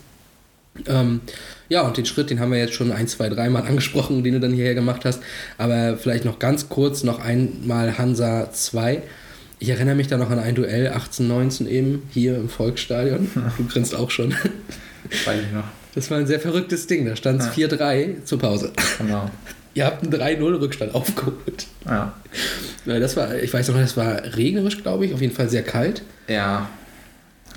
Ähm, ja, und den Schritt, den haben wir jetzt schon ein, zwei, dreimal angesprochen, den du dann hierher gemacht hast. Aber vielleicht noch ganz kurz noch einmal Hansa 2. Ich erinnere mich da noch an ein Duell 18, 19 eben hier im Volksstadion. Du grinst auch schon. Weiß ich noch. Das war ein sehr verrücktes Ding. Da stand es Ja. 4-3 zur Pause. Genau. Ihr habt einen 3-0-Rückstand aufgeholt. Ja. Das war, ich weiß noch, das war regnerisch, glaube ich, auf jeden Fall sehr kalt. Ja.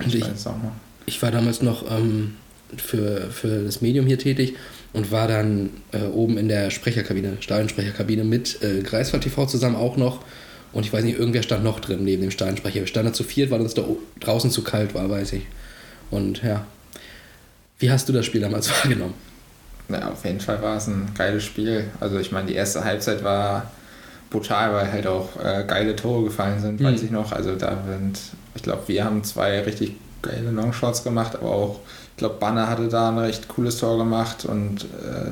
Ich ich, weiß auch noch. ich war damals noch ähm, für, für das Medium hier tätig und war dann äh, oben in der Sprecherkabine, Stadionsprecherkabine mit äh, Greifswald TV zusammen auch noch. Und ich weiß nicht, irgendwer stand noch drin neben dem Stadionsprecher. Wir standen da zu viert, weil uns da draußen zu kalt war, weiß ich. Und ja. Wie hast du das Spiel damals wahrgenommen? Ja, auf jeden Fall war es ein geiles Spiel. Also ich meine, die erste Halbzeit war brutal, weil halt auch äh, geile Tore gefallen sind, weiß Mhm. ich noch. Also da sind, ich glaube, wir haben zwei richtig geile Longshots gemacht, aber auch, glaube, Banner hatte da ein recht cooles Tor gemacht und äh,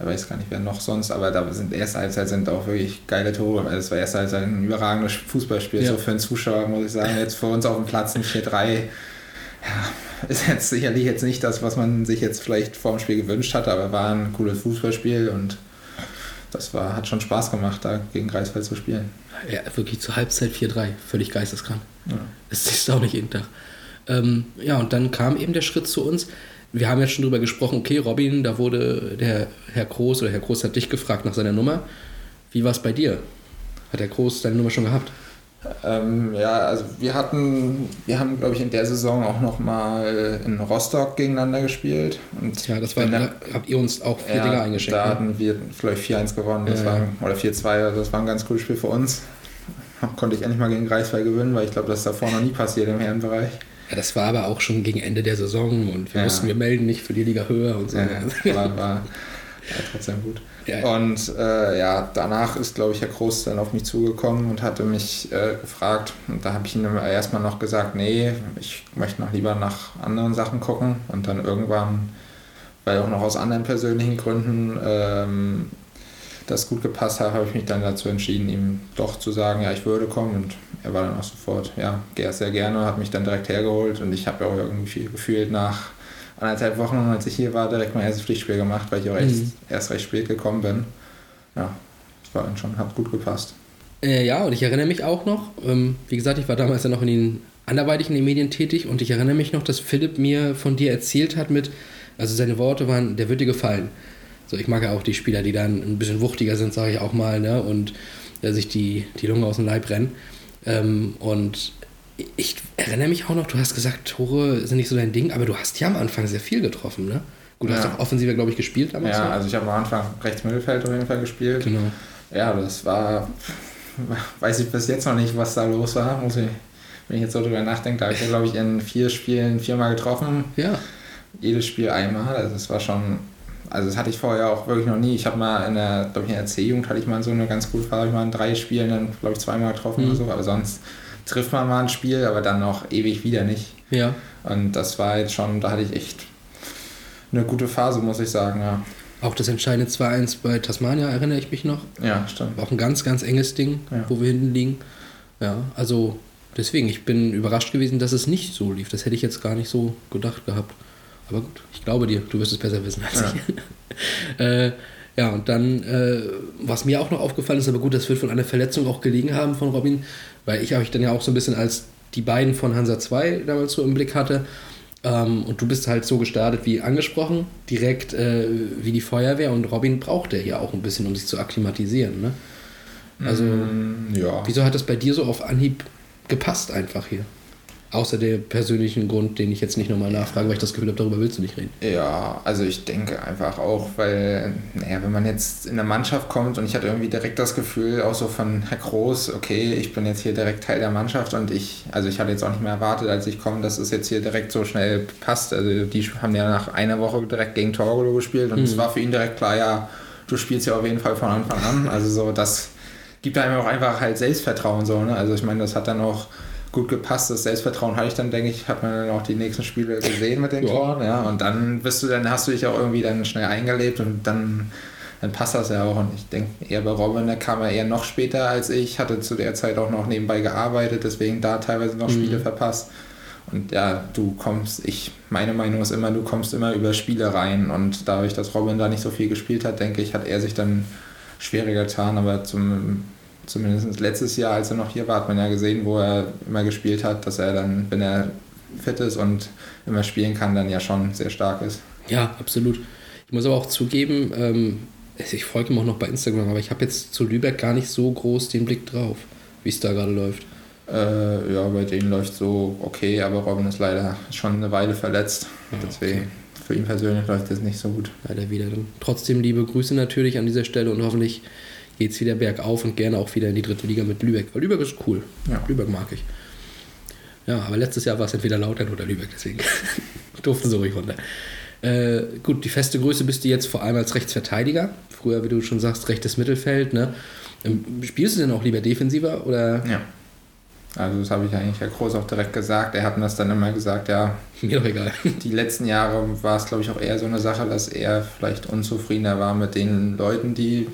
ich weiß gar nicht, wer noch sonst, aber da sind erste Halbzeit sind auch wirklich geile Tore. Also es war erste Halbzeit ein überragendes Fußballspiel, ja. so für einen Zuschauer, muss ich sagen. Jetzt für uns auf dem Platz ein 4-3. Ja, ist jetzt sicherlich jetzt nicht das, was man sich jetzt vielleicht vor dem Spiel gewünscht hatte, aber war ein cooles Fußballspiel und das war, hat schon Spaß gemacht, da gegen Greifswald zu spielen. Ja, wirklich zur Halbzeit 4-3, völlig geisteskrank. Ja. Das du auch nicht jeden Tag. Ähm, ja, und dann kam eben der Schritt zu uns. Wir haben ja schon drüber gesprochen, okay, Robin, da wurde der Herr Groß oder Herr Groß hat dich gefragt nach seiner Nummer. Wie war es bei dir? Hat Herr Groß deine Nummer schon gehabt? Ähm, ja, also wir hatten, wir haben, glaube ich, in der Saison auch noch mal in Rostock gegeneinander gespielt. Und ja, das war, da habt ihr uns auch vier ja, Dinger eingeschenkt. Da ne? hatten wir vielleicht 4-1 gewonnen, das ja, war, oder 4-2, also das war ein ganz cooles Spiel für uns. Konnte ich endlich mal gegen Greifswald gewinnen, weil ich glaube, das ist davor noch nie passiert im Herrenbereich. Ja, das war aber auch schon gegen Ende der Saison und wir ja. mussten wir melden nicht für die Liga höher und so. Ja, war, war, war trotzdem gut. Ja. Und äh, ja, danach ist, glaube ich, Herr Groß dann auf mich zugekommen und hatte mich äh, gefragt. Und da habe ich ihm erstmal noch gesagt, nee, ich möchte noch lieber nach anderen Sachen gucken. Und dann irgendwann, weil auch noch aus anderen persönlichen Gründen ähm, das gut gepasst hat, habe ich mich dann dazu entschieden, ihm doch zu sagen, ja, ich würde kommen. Und er war dann auch sofort, ja, sehr gerne, hat mich dann direkt hergeholt. Und ich habe auch irgendwie gefühlt nach anderthalb Wochen, als ich hier war, direkt mein erstes Pflichtspiel gemacht, weil ich auch mhm. erst recht spät gekommen bin. Ja, das war dann schon, hat gut gepasst. Äh, ja, und ich erinnere mich auch noch, ähm, wie gesagt, ich war damals ja noch in den anderweitig in den Medien tätig und ich erinnere mich noch, dass Philipp mir von dir erzählt hat mit, also seine Worte waren, der wird dir gefallen. So, ich mag ja auch die Spieler, die dann ein bisschen wuchtiger sind, sage ich auch mal, ne, und äh, sich die, die Lunge aus dem Leib rennen. Ähm, und ich erinnere mich auch noch, du hast gesagt, Tore sind nicht so dein Ding, aber du hast ja am Anfang sehr viel getroffen, ne? Gut, du ja. hast auch offensiver, glaube ich, gespielt damals. Ja, also ich habe am Anfang rechts Mittelfeld auf jeden Fall gespielt. Genau. Ja, das war, weiß ich bis jetzt noch nicht, was da los war, muss ich, wenn ich jetzt so drüber nachdenke, da habe ich, glaube ich, in vier Spielen viermal getroffen. Ja. Jedes Spiel einmal, also das war schon, also das hatte ich vorher auch wirklich noch nie. Ich habe mal in der, glaube ich, in der C-Jugend hatte ich mal so eine ganz gute Phase, ich mal in drei Spielen dann, glaube ich, zweimal getroffen mhm. oder so, aber sonst trifft man mal ein Spiel, aber dann noch ewig wieder nicht. Ja. Und das war jetzt schon, da hatte ich echt eine gute Phase, muss ich sagen, ja. Auch das entscheidende 2-1 bei Tasmania erinnere ich mich noch. Ja, stimmt. War auch ein ganz, ganz enges Ding, ja. wo wir hinten liegen. Ja, also deswegen, ich bin überrascht gewesen, dass es nicht so lief. Das hätte ich jetzt gar nicht so gedacht gehabt. Aber gut, ich glaube dir, du wirst es besser wissen als ja. ich. äh, ja, und dann, äh, was mir auch noch aufgefallen ist, aber gut, das wird von einer Verletzung auch gelegen haben von Robin, weil ich euch dann ja auch so ein bisschen als die beiden von Hansa 2 damals so im Blick hatte. Ähm, und du bist halt so gestartet wie angesprochen, direkt äh, wie die Feuerwehr. Und Robin braucht er ja auch ein bisschen, um sich zu akklimatisieren. Ne? Also, mm, ja. wieso hat das bei dir so auf Anhieb gepasst einfach hier? Außer der persönlichen Grund, den ich jetzt nicht nochmal nachfrage, weil ich das Gefühl habe, darüber willst du nicht reden. Ja, also ich denke einfach auch, weil, naja, wenn man jetzt in der Mannschaft kommt und ich hatte irgendwie direkt das Gefühl, auch so von Herr Groß, okay, ich bin jetzt hier direkt Teil der Mannschaft und ich, also ich hatte jetzt auch nicht mehr erwartet, als ich komme, dass es jetzt hier direkt so schnell passt. Also die haben ja nach einer Woche direkt gegen Torgolo gespielt und mhm. es war für ihn direkt klar, ja, du spielst ja auf jeden Fall von Anfang an. Also so, das gibt einem auch einfach halt Selbstvertrauen so, ne? Also ich meine, das hat dann auch gut gepasst. Das Selbstvertrauen hatte ich dann, denke ich, hat man dann auch die nächsten Spiele gesehen mit den ja. Toren. Ja, und dann bist du, dann hast du dich auch irgendwie dann schnell eingelebt und dann, dann passt das ja auch. Und ich denke, eher bei Robin, der kam er eher noch später als ich, hatte zu der Zeit auch noch nebenbei gearbeitet, deswegen da teilweise noch mhm. Spiele verpasst. Und ja, du kommst, ich, meine Meinung ist immer, du kommst immer über Spiele rein. Und dadurch, dass Robin da nicht so viel gespielt hat, denke ich, hat er sich dann schwieriger getan, aber zum zumindest letztes Jahr, als er noch hier war, hat man ja gesehen, wo er immer gespielt hat, dass er dann, wenn er fit ist und immer spielen kann, dann ja schon sehr stark ist. Ja, absolut. Ich muss aber auch zugeben, ähm, ich folge ihm auch noch bei Instagram, aber ich habe jetzt zu Lübeck gar nicht so groß den Blick drauf, wie es da gerade läuft. Äh, ja, bei denen läuft so okay, aber Robin ist leider schon eine Weile verletzt. Ja, Deswegen okay. für ihn persönlich läuft das nicht so gut. Leider wieder. Dann trotzdem liebe Grüße natürlich an dieser Stelle und hoffentlich geht es wieder bergauf und gerne auch wieder in die dritte Liga mit Lübeck. Weil Lübeck ist cool. Ja. Lübeck mag ich. Ja, aber letztes Jahr war es entweder Lautern oder Lübeck, deswegen durften sie ruhig runter. Äh, gut, die feste Größe bist du jetzt vor allem als Rechtsverteidiger. Früher, wie du schon sagst, rechtes Mittelfeld. Ne? Ähm, spielst du denn auch lieber defensiver oder? Ja. Also das habe ich eigentlich Herr Groß auch direkt gesagt. Er hat mir das dann immer gesagt, ja. Mir doch egal. Die letzten Jahre war es, glaube ich, auch eher so eine Sache, dass er vielleicht unzufriedener war mit den Leuten, die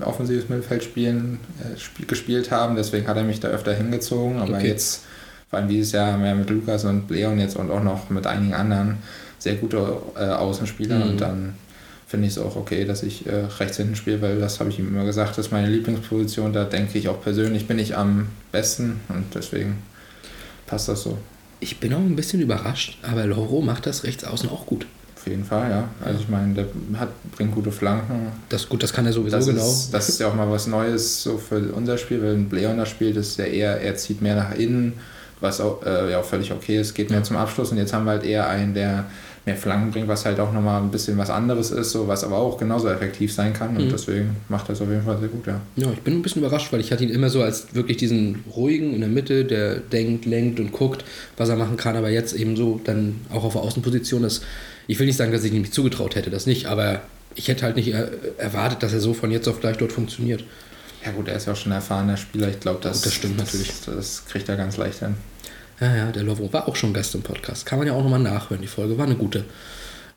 offensives Mittelfeld spielen, äh, gespielt haben. Deswegen hat er mich da öfter hingezogen. Aber okay. jetzt, vor allem dieses Jahr, wir mit Lukas und Leon jetzt und auch noch mit einigen anderen sehr gute äh, Außenspieler. Mhm. Und dann finde ich es auch okay, dass ich äh, rechts hinten spiele, weil das habe ich ihm immer gesagt, das ist meine Lieblingsposition. Da denke ich auch persönlich bin ich am besten und deswegen passt das so. Ich bin auch ein bisschen überrascht, aber Loro macht das rechts außen auch gut. Auf jeden Fall, ja. Also ich meine, der hat, bringt gute Flanken. Das gut, das kann er sowieso das genau. Ist, das ist ja auch mal was Neues so für unser Spiel, weil Leon da spielt, ist ja eher, er zieht mehr nach innen, was auch, äh, ja auch völlig okay ist, geht mehr zum Abschluss und jetzt haben wir halt eher einen, der mehr Flanken bringt, was halt auch nochmal ein bisschen was anderes ist, so was aber auch genauso effektiv sein kann. Und mhm. deswegen macht er es auf jeden Fall sehr gut, ja. Ja, ich bin ein bisschen überrascht, weil ich hatte ihn immer so als wirklich diesen ruhigen in der Mitte, der denkt, lenkt und guckt, was er machen kann, aber jetzt eben so dann auch auf der Außenposition ist. Ich will nicht sagen, dass ich ihm nicht zugetraut hätte, das nicht, aber ich hätte halt nicht erwartet, dass er so von jetzt auf gleich dort funktioniert. Ja gut, er ist ja auch schon ein erfahrener Spieler. Ich glaube, das, das stimmt natürlich. Das, das kriegt er ganz leicht hin. Ja, ja, der Lovro war auch schon Gast im Podcast. Kann man ja auch nochmal nachhören. Die Folge war eine gute.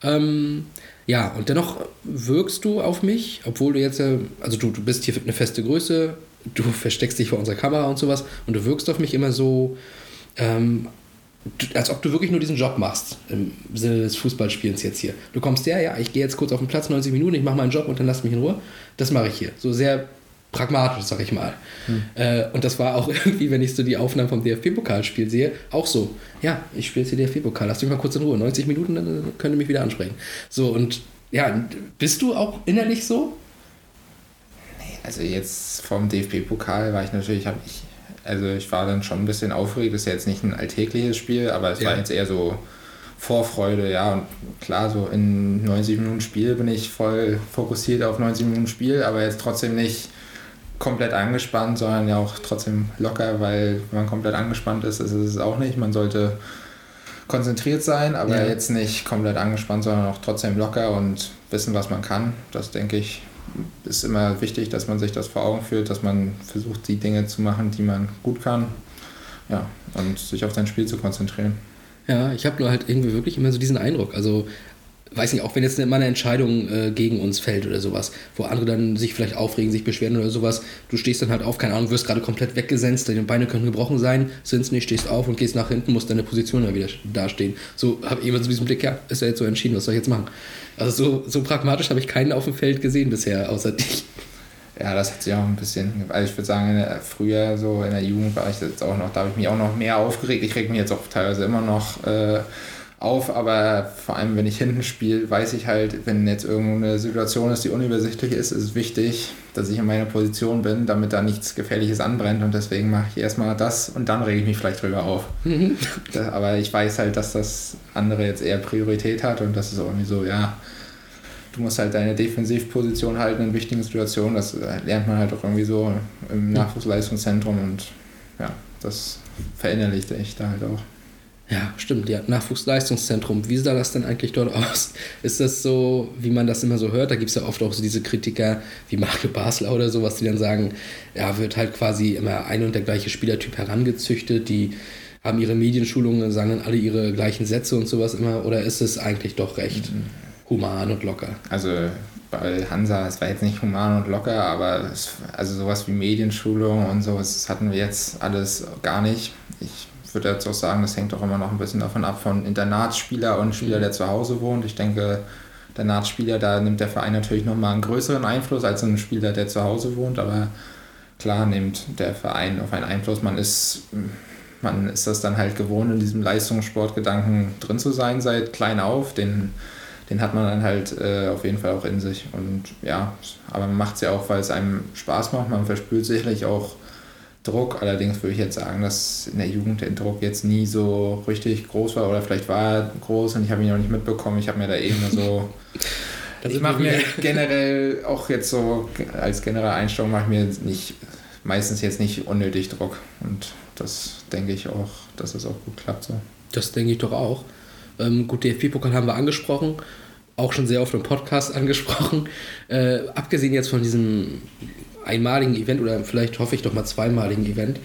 Ähm, ja, und dennoch wirkst du auf mich, obwohl du jetzt ja, also du, du bist hier eine feste Größe, du versteckst dich vor unserer Kamera und sowas und du wirkst auf mich immer so, ähm, als ob du wirklich nur diesen Job machst, im Sinne des Fußballspielens jetzt hier. Du kommst ja, ja, ich gehe jetzt kurz auf den Platz, 90 Minuten, ich mache meinen Job und dann lass mich in Ruhe. Das mache ich hier. So sehr pragmatisch, sag ich mal. Hm. Äh, und das war auch irgendwie, wenn ich so die Aufnahmen vom DFB-Pokalspiel sehe, auch so. Ja, ich spiele jetzt hier DFB-Pokal, lass mich mal kurz in Ruhe. 90 Minuten, dann könnt ihr mich wieder ansprechen. So, und ja, bist du auch innerlich so? Nee, also jetzt vom DFB-Pokal war ich natürlich, habe ich, also ich war dann schon ein bisschen aufgeregt. Das ist ja jetzt nicht ein alltägliches Spiel, aber es ja. war jetzt eher so Vorfreude, ja. Und klar, so in 90 Minuten Spiel bin ich voll fokussiert auf 90 Minuten Spiel, aber jetzt trotzdem nicht komplett angespannt, sondern ja auch trotzdem locker, weil wenn man komplett angespannt ist, ist es auch nicht. Man sollte konzentriert sein, aber ja. jetzt nicht komplett angespannt, sondern auch trotzdem locker und wissen, was man kann. Das denke ich, ist immer wichtig, dass man sich das vor Augen führt, dass man versucht, die Dinge zu machen, die man gut kann. Ja, und sich auf sein Spiel zu konzentrieren. Ja, ich habe nur halt irgendwie wirklich immer so diesen Eindruck. Also weiß nicht, auch wenn jetzt mal eine Entscheidung äh, gegen uns fällt oder sowas, wo andere dann sich vielleicht aufregen, sich beschweren oder sowas, du stehst dann halt auf, keine Ahnung, wirst gerade komplett weggesenzt, deine Beine können gebrochen sein, sind es nicht, stehst auf und gehst nach hinten, musst deine Position dann wieder dastehen. So habe ich immer so diesen Blick, ja, ist ja jetzt so entschieden, was soll ich jetzt machen? Also so, so pragmatisch habe ich keinen auf dem Feld gesehen bisher, außer dich. Ja, das hat sich auch ein bisschen, also ich würde sagen, früher so in der Jugend war ich jetzt auch noch, da habe ich mich auch noch mehr aufgeregt. Ich reg mich jetzt auch teilweise immer noch äh, auf, aber vor allem, wenn ich hinten spiele, weiß ich halt, wenn jetzt irgendeine Situation ist, die unübersichtlich ist, ist es wichtig, dass ich in meiner Position bin, damit da nichts Gefährliches anbrennt und deswegen mache ich erstmal das und dann rege ich mich vielleicht drüber auf. Mhm. aber ich weiß halt, dass das andere jetzt eher Priorität hat und das ist irgendwie so, ja, du musst halt deine Defensivposition halten in wichtigen Situationen, das lernt man halt auch irgendwie so im Nachwuchsleistungszentrum und ja, das verinnerlichte ich da halt auch. Ja, stimmt, ja. Nachwuchsleistungszentrum. Wie sah das denn eigentlich dort aus? Ist das so, wie man das immer so hört? Da gibt es ja oft auch so diese Kritiker wie Mario Basler oder sowas, die dann sagen, ja, wird halt quasi immer ein und der gleiche Spielertyp herangezüchtet, die haben ihre Medienschulungen, sagen dann alle ihre gleichen Sätze und sowas immer, oder ist es eigentlich doch recht mhm. human und locker? Also bei Hansa, es war jetzt nicht human und locker, aber es, also sowas wie Medienschulung und sowas hatten wir jetzt alles gar nicht. Ich würde jetzt auch sagen, das hängt auch immer noch ein bisschen davon ab von Internatsspieler und Spieler, der zu Hause wohnt. Ich denke, Internatsspieler, da nimmt der Verein natürlich nochmal einen größeren Einfluss als ein Spieler, der zu Hause wohnt, aber klar nimmt der Verein auf einen Einfluss. Man ist, man ist das dann halt gewohnt, in diesem Leistungssportgedanken drin zu sein seit klein auf. Den, den hat man dann halt äh, auf jeden Fall auch in sich. Und ja, aber man macht es ja auch, weil es einem Spaß macht. Man verspürt sicherlich auch Druck. Allerdings würde ich jetzt sagen, dass in der Jugend der Druck jetzt nie so richtig groß war oder vielleicht war er groß und ich habe ihn noch nicht mitbekommen. Ich habe mir da eben so. ich mache mir generell auch jetzt so als generelle Einstellung mache ich mir nicht meistens jetzt nicht unnötig Druck und das denke ich auch, dass das auch gut klappt so. Das denke ich doch auch. Ähm, gut, DFB-Pokal haben wir angesprochen, auch schon sehr oft im Podcast angesprochen. Äh, abgesehen jetzt von diesem einmaligen Event oder vielleicht hoffe ich doch mal zweimaligen Event.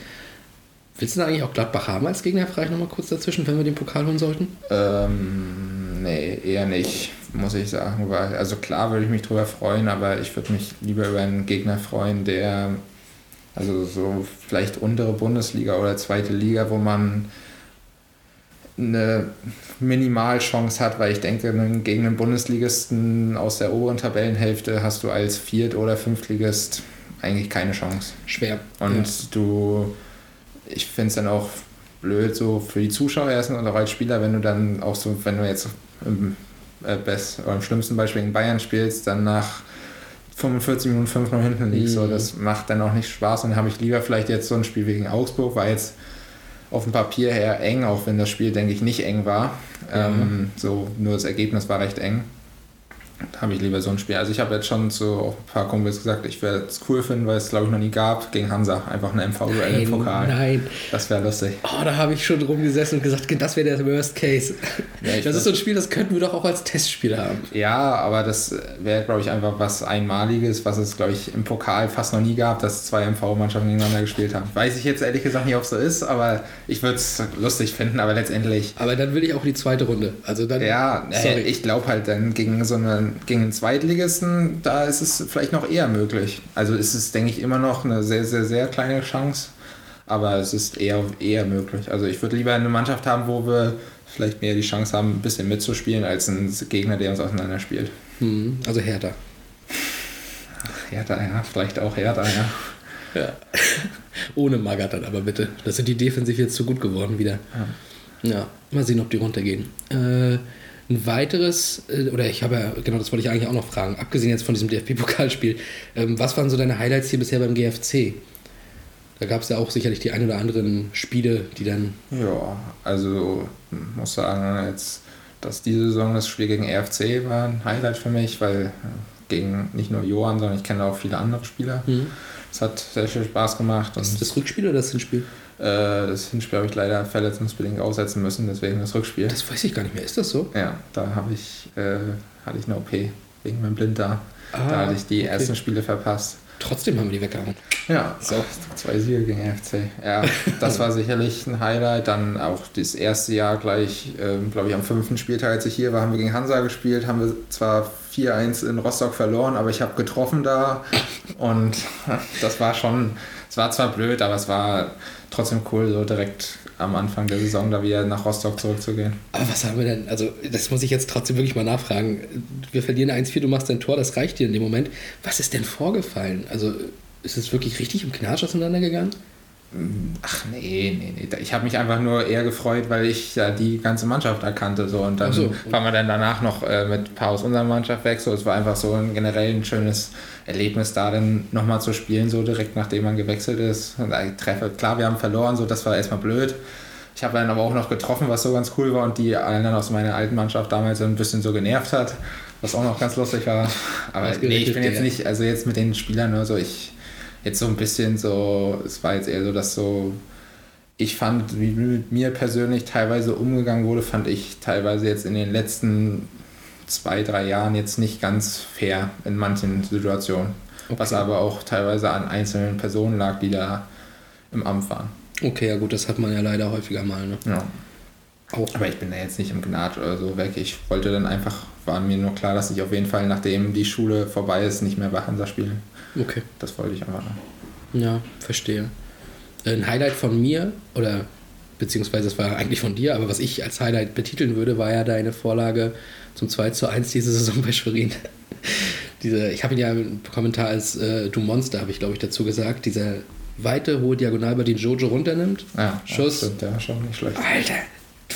Willst du da eigentlich auch Gladbach haben als Gegner? Frage ich nochmal kurz dazwischen, wenn wir den Pokal holen sollten. Ähm, nee, eher nicht, muss ich sagen. Weil, also klar würde ich mich drüber freuen, aber ich würde mich lieber über einen Gegner freuen, der also so vielleicht untere Bundesliga oder zweite Liga, wo man eine Minimalchance hat, weil ich denke, gegen einen Bundesligisten aus der oberen Tabellenhälfte hast du als Viert- oder Fünftligist eigentlich keine Chance. Schwer. Und ja. du, ich finde es dann auch blöd, so für die Zuschauer erst und auch als Spieler, wenn du dann auch so, wenn du jetzt im, äh, best, oder im schlimmsten Beispiel in Bayern spielst, dann nach 45 Minuten 5 noch hinten liegst, mhm. so, das macht dann auch nicht Spaß und dann habe ich lieber vielleicht jetzt so ein Spiel gegen Augsburg, war jetzt auf dem Papier her eng, auch wenn das Spiel, denke ich, nicht eng war. Ja. Ähm, so, nur das Ergebnis war recht eng. Habe ich lieber so ein Spiel. Also ich habe jetzt schon zu ein paar Kumpels gesagt, ich werde es cool finden, weil es glaube ich noch nie gab, gegen Hansa. Einfach eine MV-Duell im Pokal. Nein. Das wäre lustig. Oh, da habe ich schon rumgesessen und gesagt, das wäre der Worst Case. Ja, das ist so ein Spiel, das könnten wir doch auch als Testspiel haben. Ja, aber das wäre, glaube ich, einfach was Einmaliges, was es, glaube ich, im Pokal fast noch nie gab, dass zwei MV-Mannschaften gegeneinander gespielt haben. Weiß ich jetzt ehrlich gesagt nicht, ob es so ist, aber ich würde es lustig finden, aber letztendlich. Aber dann will ich auch die zweite Runde. Also dann, ja, sorry. ich glaube halt dann gegen so eine, gegen einen Zweitligisten, da ist es vielleicht noch eher möglich. Also ist es, denke ich, immer noch eine sehr, sehr, sehr kleine Chance. Aber es ist eher, eher möglich. Also ich würde lieber eine Mannschaft haben, wo wir vielleicht mehr die Chance haben, ein bisschen mitzuspielen, als ein Gegner, der uns auseinanderspielt. Hm, also härter. Härter, ja. Vielleicht auch härter, ja. ja. Ohne Magath dann aber bitte. Das sind die defensiv jetzt zu gut geworden wieder. Ja. ja. Mal sehen, ob die runtergehen. Äh, ein weiteres, äh, oder ich habe ja, genau, das wollte ich eigentlich auch noch fragen, abgesehen jetzt von diesem DFB-Pokalspiel, ähm, was waren so deine Highlights hier bisher beim GFC? Da gab es ja auch sicherlich die ein oder anderen Spiele, die dann. Ja, also muss sagen, jetzt, dass diese Saison das Spiel gegen RFC war ein Highlight für mich, weil äh, gegen nicht nur Johann, sondern ich kenne auch viele andere Spieler. Mhm. Es hat sehr viel Spaß gemacht. Ist das, das Rückspiel oder das Hinspiel? Äh, das Hinspiel habe ich leider verletzungsbedingt aussetzen müssen, deswegen das Rückspiel. Das weiß ich gar nicht mehr. Ist das so? Ja, da habe ich, äh, hatte ich eine OP wegen meinem Blinddarm. Ah, da hatte ich die okay. ersten Spiele verpasst. Trotzdem haben wir die weggehauen. Ja, so. zwei Siege gegen FC. Ja, das war sicherlich ein Highlight. Dann auch das erste Jahr gleich, ähm, glaube ich, am fünften Spieltag, als ich hier war, haben wir gegen Hansa gespielt. Haben wir zwar 4-1 in Rostock verloren, aber ich habe getroffen da. Und das war schon, es war zwar blöd, aber es war trotzdem cool, so direkt am Anfang der Saison da wieder nach Rostock zurückzugehen. Aber was haben wir denn? Also, das muss ich jetzt trotzdem wirklich mal nachfragen. Wir verlieren 1-4, du machst dein Tor, das reicht dir in dem Moment. Was ist denn vorgefallen? Also, ist es wirklich richtig im Knatsch auseinandergegangen? Ach nee, nee, nee. Ich habe mich einfach nur eher gefreut, weil ich ja die ganze Mannschaft erkannte. So. Und dann so. waren wir dann danach noch äh, mit ein paar aus unserer Mannschaft weg. So. Es war einfach so ein generell ein schönes Erlebnis, da dann nochmal zu spielen, so direkt nachdem man gewechselt ist. Und ich treffe, klar, wir haben verloren, so das war erstmal blöd. Ich habe dann aber auch noch getroffen, was so ganz cool war und die anderen aus meiner alten Mannschaft damals ein bisschen so genervt hat, was auch noch ganz lustig war. Aber nee, ich bin jetzt nicht, also jetzt mit den Spielern nur so, ich jetzt so ein bisschen so, es war jetzt eher so, dass so, ich fand, wie mit mir persönlich teilweise umgegangen wurde, fand ich teilweise jetzt in den letzten zwei, drei Jahren jetzt nicht ganz fair in manchen Situationen. Okay. Was aber auch teilweise an einzelnen Personen lag, die da im Amt waren. Okay, ja gut, das hat man ja leider häufiger mal. Ne? Ja. Auch. Aber ich bin da jetzt nicht im Gnad oder so weg. Ich wollte dann einfach, war mir nur klar, dass ich auf jeden Fall, nachdem die Schule vorbei ist, nicht mehr bei Hansa spiele. Okay. Das wollte ich einfach. Ja, verstehe. Ein Highlight von mir, oder beziehungsweise es war eigentlich von dir, aber was ich als Highlight betiteln würde, war ja deine Vorlage zum 2 zu 1 diese Saison bei Schwerin. Diese, ich habe ihn ja im Kommentar als äh, Du Monster, habe ich glaube ich dazu gesagt, dieser weite, hohe Diagonal, bei den Jojo runternimmt. Ja, Schuss. Stimmt, der war schon nicht schlecht. Alter,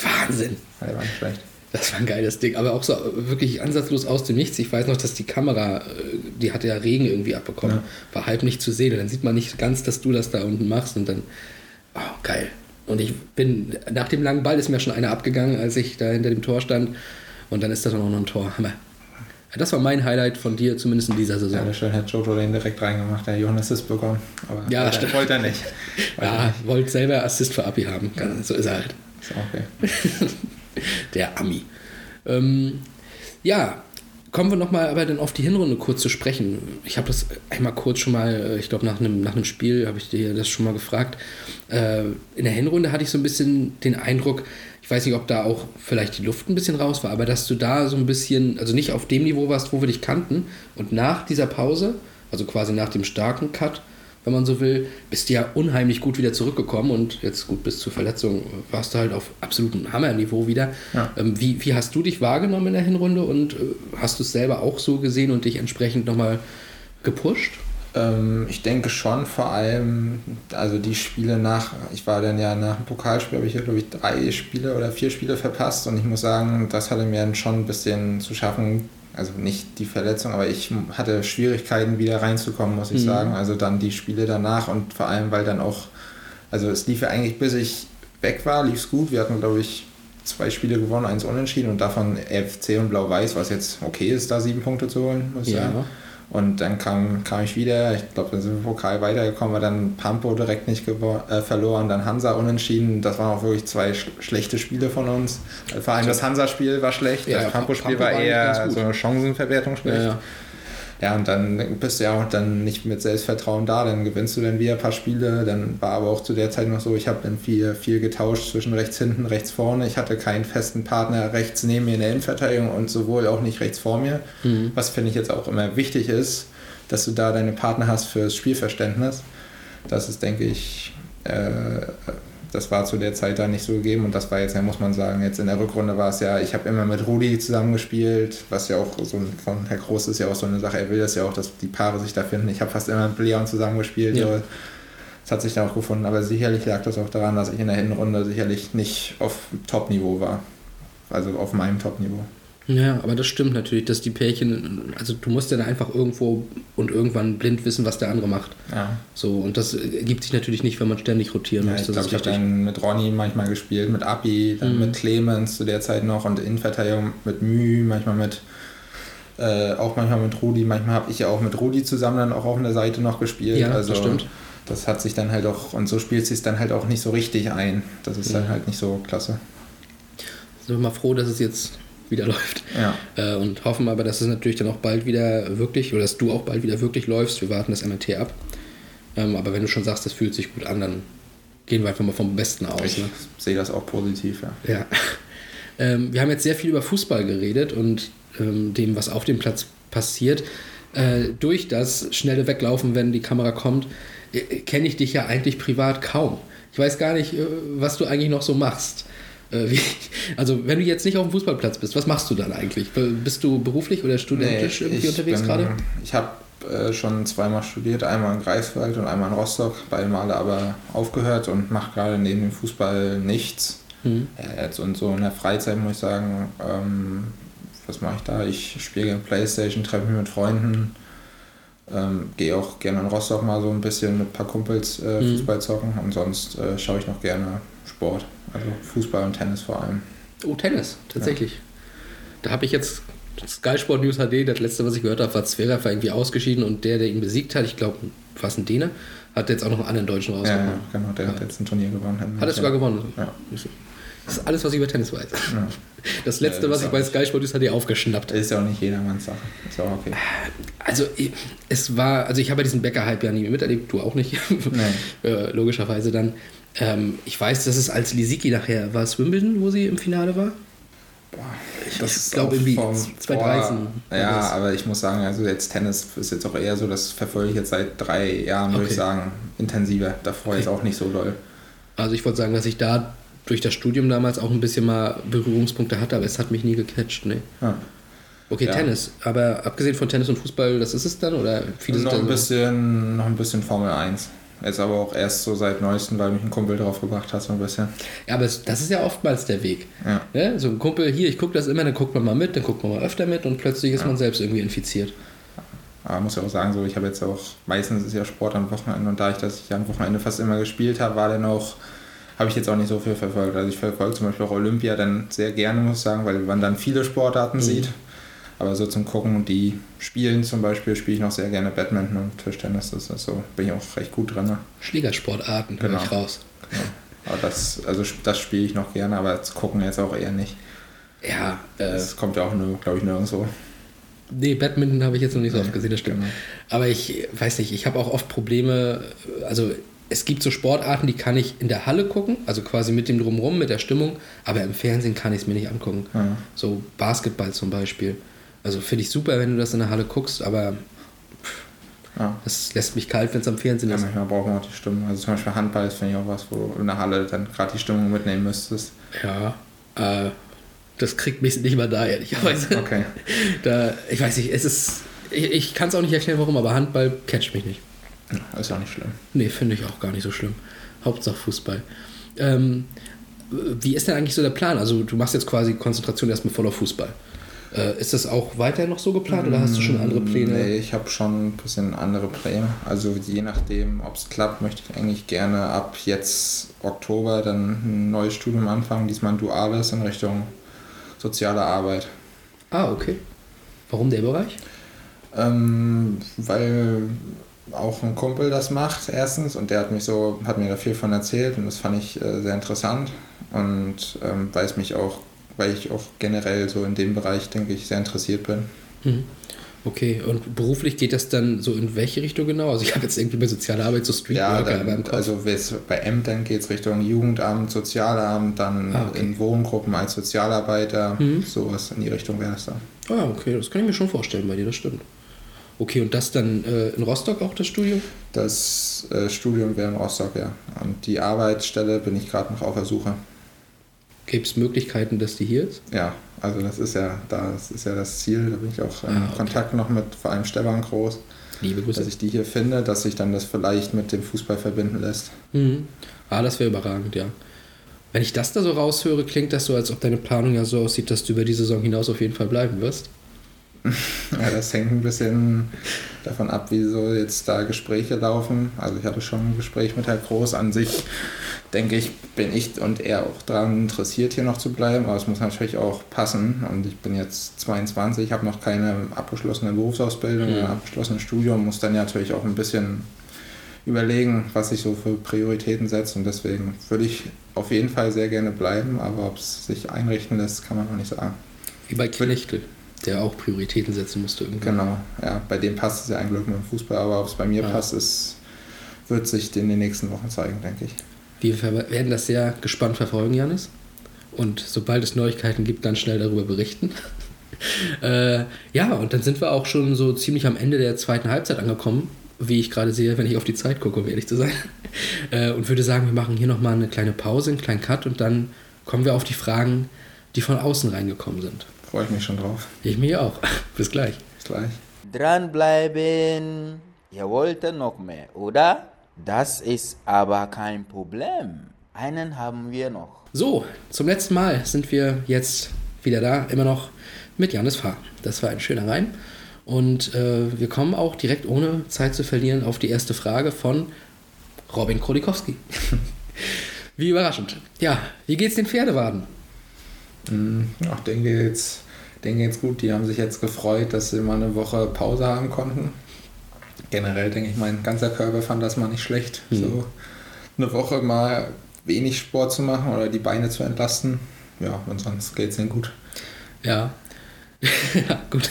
Wahnsinn. Ja, der war nicht schlecht. Das war ein geiles Ding, aber auch so wirklich ansatzlos aus dem Nichts. Ich weiß noch, dass die Kamera, äh, die hatte ja Regen irgendwie abbekommen, ja. war halb nicht zu sehen. Und dann sieht man nicht ganz, dass du das da unten machst und dann, oh, geil. Und ich bin, nach dem langen Ball ist mir schon einer abgegangen, als ich da hinter dem Tor stand. Und dann ist das auch noch ein Tor. Hammer. Das war mein Highlight von dir, zumindest in dieser Saison. Ja, schön hat Jojo den direkt reingemacht, der Johann Assist bekommen. Aber ja, wollte, wollte er nicht. ja, wollte selber Assist für Abi haben. So ist er halt. Ist okay. der Ami. Ähm, ja, kommen wir nochmal aber dann auf die Hinrunde kurz zu sprechen. Ich habe das einmal kurz schon mal, äh, ich glaube nach einem, nach einem Spiel habe ich dir das schon mal gefragt. Äh, in der Hinrunde hatte ich so ein bisschen den Eindruck, ich weiß nicht, ob da auch vielleicht die Luft ein bisschen raus war, aber dass du da so ein bisschen, also nicht auf dem Niveau warst, wo wir dich kannten. Und nach dieser Pause, also quasi nach dem starken Cut, wenn man so will, bist du ja unheimlich gut wieder zurückgekommen und jetzt gut bis zur Verletzung warst du halt auf absolutem Hammerniveau wieder. Ja. Ähm, wie, wie hast du dich wahrgenommen in der Hinrunde und äh, hast du es selber auch so gesehen und dich entsprechend nochmal gepusht? Ähm, ich denke schon, vor allem, also die Spiele nach, ich war dann ja nach dem Pokalspiel, habe ich ja glaube ich drei Spiele oder vier Spiele verpasst und ich muss sagen, das hatte mir dann schon ein bisschen zu schaffen also nicht die Verletzung, aber ich hatte Schwierigkeiten wieder reinzukommen, muss ich mhm. sagen. Also dann die Spiele danach und vor allem, weil dann auch, also es lief ja eigentlich, bis ich weg war, lief es gut. Wir hatten, glaube ich, zwei Spiele gewonnen, eins unentschieden und davon FC und Blau-Weiß, was jetzt okay ist, da sieben Punkte zu holen, muss ich ja. sagen. Und dann kam, kam ich wieder, ich glaube, dann sind wir Pokal weitergekommen, war dann Pampo direkt nicht äh, verloren, dann Hansa unentschieden. Das waren auch wirklich zwei sch schlechte Spiele von uns. Vor allem das Hansa-Spiel war schlecht, ja, das Pampo-Spiel Pampo war eher so eine Chancenverwertung schlecht. Ja, ja. Und dann bist du ja auch dann nicht mit Selbstvertrauen da, dann gewinnst du dann wieder ein paar Spiele. Dann war aber auch zu der Zeit noch so, ich habe dann viel, viel getauscht zwischen rechts hinten, rechts vorne. Ich hatte keinen festen Partner rechts neben mir in der Innenverteidigung und sowohl auch nicht rechts vor mir. Mhm. Was finde ich jetzt auch immer wichtig ist, dass du da deine Partner hast fürs Spielverständnis. Das ist, denke ich, äh, das war zu der Zeit da nicht so gegeben und das war jetzt, ja, muss man sagen, jetzt in der Rückrunde war es ja, ich habe immer mit Rudi zusammengespielt, was ja auch so von Herr Groß ist ja auch so eine Sache, er will das ja auch, dass die Paare sich da finden. Ich habe fast immer mit Leon zusammengespielt. Ja. Das hat sich dann auch gefunden, aber sicherlich lag das auch daran, dass ich in der Hinrunde sicherlich nicht auf Top-Niveau war. Also auf meinem Top-Niveau. Ja, aber das stimmt natürlich, dass die Pärchen, also du musst ja einfach irgendwo und irgendwann blind wissen, was der andere macht. Ja. So, und das ergibt sich natürlich nicht, wenn man ständig rotieren ja, muss. Ich, ich habe dann mit Ronny manchmal gespielt, mit Abi, dann mhm. mit Clemens zu der Zeit noch und Innenverteidigung mit Mühe, manchmal mit äh, auch manchmal mit Rudi, manchmal habe ich ja auch mit Rudi zusammen dann auch auf der Seite noch gespielt. Ja, also, das stimmt. Das hat sich dann halt auch, und so spielt sich dann halt auch nicht so richtig ein. Das ist ja. dann halt nicht so klasse. Sind wir mal froh, dass es jetzt wieder läuft. Ja. Äh, und hoffen aber, dass es natürlich dann auch bald wieder wirklich, oder dass du auch bald wieder wirklich läufst. Wir warten das MRT ab. Ähm, aber wenn du schon sagst, das fühlt sich gut an, dann gehen wir einfach mal vom Besten aus. Ich ne? sehe das auch positiv, ja. ja. Ähm, wir haben jetzt sehr viel über Fußball geredet und ähm, dem, was auf dem Platz passiert. Äh, durch das schnelle Weglaufen, wenn die Kamera kommt, äh, kenne ich dich ja eigentlich privat kaum. Ich weiß gar nicht, äh, was du eigentlich noch so machst. Äh, wie, also wenn du jetzt nicht auf dem Fußballplatz bist, was machst du dann eigentlich? Bist du beruflich oder studentisch nee, irgendwie unterwegs bin, gerade? Ich habe äh, schon zweimal studiert, einmal in Greifswald und einmal in Rostock, beide Male aber aufgehört und mache gerade neben dem Fußball nichts. Mhm. Ja, jetzt und so in der Freizeit muss ich sagen, ähm, was mache ich da? Ich spiele Playstation, treffe mich mit Freunden, ähm, gehe auch gerne in Rostock mal so ein bisschen mit ein paar Kumpels äh, mhm. Fußball zocken und sonst äh, schaue ich noch gerne Sport. Also Fußball und Tennis vor allem. Oh, Tennis, tatsächlich. Ja. Da habe ich jetzt Sky Sport News HD, das letzte, was ich gehört habe, war Zverev irgendwie ausgeschieden und der, der ihn besiegt hat, ich glaube, fast ein Däne, hat jetzt auch noch einen anderen Deutschen rausgekommen. Ja, genau, der ja. hat jetzt ein Turnier gewonnen. Hat er sogar gewonnen? Ja. Das ist alles, was ich über Tennis weiß. Ja. Das letzte, was ich bei Sky Sport hat er aufgeschnappt. Ist ja auch nicht jedermanns Sache. Ist auch okay. Also, es war, also ich habe ja diesen Bäcker-Hype ja nie miterlebt, du auch nicht. Nee. Äh, logischerweise dann. Ähm, ich weiß, dass es als Lisicki nachher war es Wimbledon, wo sie im Finale war. Boah, ich glaube irgendwie 2013. Ja, aber ich muss sagen, also jetzt Tennis ist jetzt auch eher so, das verfolge ich jetzt seit drei Jahren, okay. würde ich sagen, intensiver. Davor okay. jetzt auch nicht so doll. Also ich wollte sagen, dass ich da durch das Studium damals auch ein bisschen mal Berührungspunkte hatte, aber es hat mich nie gecatcht, ne. Ja. Okay, ja. Tennis. Aber abgesehen von Tennis und Fußball, das ist es dann? Oder viele noch, ein bisschen, noch ein bisschen Formel 1. Jetzt aber auch erst so seit neuestem, weil mich ein Kumpel drauf gebracht hat, so ein bisschen. Ja, aber das ist ja oftmals der Weg. Ja. ja so ein Kumpel, hier, ich gucke das immer, dann guckt man mal mit, dann guckt man mal öfter mit und plötzlich ist ja. man selbst irgendwie infiziert. Aber muss ja auch sagen, so ich habe jetzt auch, meistens ist ja Sport am Wochenende und da ich das ich am Wochenende fast immer gespielt habe, war dann auch, habe ich jetzt auch nicht so viel verfolgt. Also ich verfolge zum Beispiel auch Olympia dann sehr gerne, muss ich sagen, weil man dann viele Sportarten mhm. sieht. Aber so zum Gucken, die spielen zum Beispiel, spiele ich noch sehr gerne Badminton und Tischtennis. Das ist so, bin ich auch recht gut drin. Ne? Schlägersportarten, genau. ich raus. Genau. Aber das, also das spiele ich noch gerne, aber das gucken jetzt auch eher nicht. Ja, äh, das kommt ja auch nur, glaube ich, nirgendwo. Nee, Badminton habe ich jetzt noch nicht so oft gesehen, das stimmt. genau. Aber ich weiß nicht, ich habe auch oft Probleme, also es gibt so Sportarten, die kann ich in der Halle gucken, also quasi mit dem Drumherum, mit der Stimmung, aber im Fernsehen kann ich es mir nicht angucken. Ja. So Basketball zum Beispiel. Also finde ich super, wenn du das in der Halle guckst, aber Ja. das lässt mich kalt, wenn es am Fernsehen Ja, ist. manchmal braucht man auch die Stimmung. Also zum Beispiel Handball ist, finde ich, auch was, wo du in der Halle dann gerade die Stimmung mitnehmen müsstest. Ja, äh, das kriegt mich nicht mal da, ehrlicherweise. Okay. Da, ich weiß nicht, es ist, ich, ich kann es auch nicht erklären, warum, aber Handball catcht mich nicht. Ja, ist auch nicht schlimm. Nee, finde ich auch gar nicht so schlimm. Hauptsache Fußball. Ähm, wie ist denn eigentlich so der Plan? Also du machst jetzt quasi Konzentration erstmal voll auf Fußball. Äh, ist das auch weiter noch so geplant oder hast du schon andere Pläne? Nee, ich habe schon ein bisschen andere Pläne. Also je nachdem, ob es klappt, möchte ich eigentlich gerne ab jetzt Oktober dann ein neues Studium anfangen, diesmal ein duales in Richtung soziale Arbeit. Ah, okay. Warum der Bereich? Ähm, weil auch ein Kumpel das macht, erstens, und der hat mich so, hat mir da viel von erzählt und das fand ich äh, sehr interessant. Und ähm, weil es mich auch, weil ich auch generell so in dem Bereich, denke ich, sehr interessiert bin. Mhm. Okay, und beruflich geht das dann so in welche Richtung genau? Also ich habe jetzt irgendwie bei soziale Arbeit so Ja, aber im dann, also bei Ämtern geht es Richtung Jugendamt, Sozialamt, dann Ah, okay. in Wohngruppen als Sozialarbeiter, Mhm. sowas in die Richtung wäre es dann. Ah, okay, das kann ich mir schon vorstellen bei dir, das stimmt. Okay, und das dann äh, in Rostock auch das Studium? Das äh, Studium wäre in Rostock, ja. Und die Arbeitsstelle bin ich gerade noch auf der Suche. Gibt es Möglichkeiten, dass die hier ist? Ja, also das ist ja, das ist ja das Ziel. Da bin ich auch in Ah, okay. Kontakt noch mit vor allem Stefan Groß, Liebe Grüße. dass ich die hier finde, dass sich dann das vielleicht mit dem Fußball verbinden lässt. Mhm. Ah, das wäre überragend, ja. Wenn ich das da so raushöre, klingt das so, als ob deine Planung ja so aussieht, dass du über die Saison hinaus auf jeden Fall bleiben wirst. Ja, das hängt ein bisschen davon ab, wie so jetzt da Gespräche laufen. Also ich hatte schon ein Gespräch mit Herrn Groß. An sich denke ich, bin ich und er auch daran interessiert, hier noch zu bleiben. Aber es muss natürlich auch passen. Und ich bin jetzt 22, habe noch keine abgeschlossene Berufsausbildung, Mhm. ein abgeschlossenes Studium, muss dann ja natürlich auch ein bisschen überlegen, was ich so für Prioritäten setze. Und deswegen würde ich auf jeden Fall sehr gerne bleiben. Aber ob es sich einrichten lässt, kann man noch nicht sagen. Wie bei Knechtel, der auch Prioritäten setzen musste irgendwann. Genau, ja, bei dem passt es ja ein Glück mit dem Fußball, aber ob es bei mir Ja. passt, ist, wird sich in den nächsten Wochen zeigen, denke ich. Wir werden das sehr gespannt verfolgen, Janis. Und sobald es Neuigkeiten gibt, dann schnell darüber berichten. äh, ja, und dann sind wir auch schon so ziemlich am Ende der zweiten Halbzeit angekommen, wie ich gerade sehe, wenn ich auf die Zeit gucke, um ehrlich zu sein. Äh, und würde sagen, wir machen hier nochmal eine kleine Pause, einen kleinen Cut und dann kommen wir auf die Fragen, die von außen reingekommen sind. Freue ich mich schon drauf. Ich mich auch. Bis gleich. Bis gleich. Dranbleiben. Ihr wollt noch mehr, oder? Das ist aber kein Problem. Einen haben wir noch. So, zum letzten Mal sind wir jetzt wieder da, immer noch mit Janis Fahr. Das war ein schöner Reim. Und äh, wir kommen auch direkt ohne Zeit zu verlieren auf die erste Frage von Robin Krolikowski. wie überraschend. Ja, wie geht's den Pferdewaden? Mhm. Ach, denen geht's, denen geht's gut. Die haben sich jetzt gefreut, dass sie mal eine Woche Pause haben konnten. Generell denke ich, mein ganzer Körper fand das mal nicht schlecht. Mhm. So eine Woche mal wenig Sport zu machen oder die Beine zu entlasten. Ja, und sonst geht's ihnen gut. Ja. ja, gut.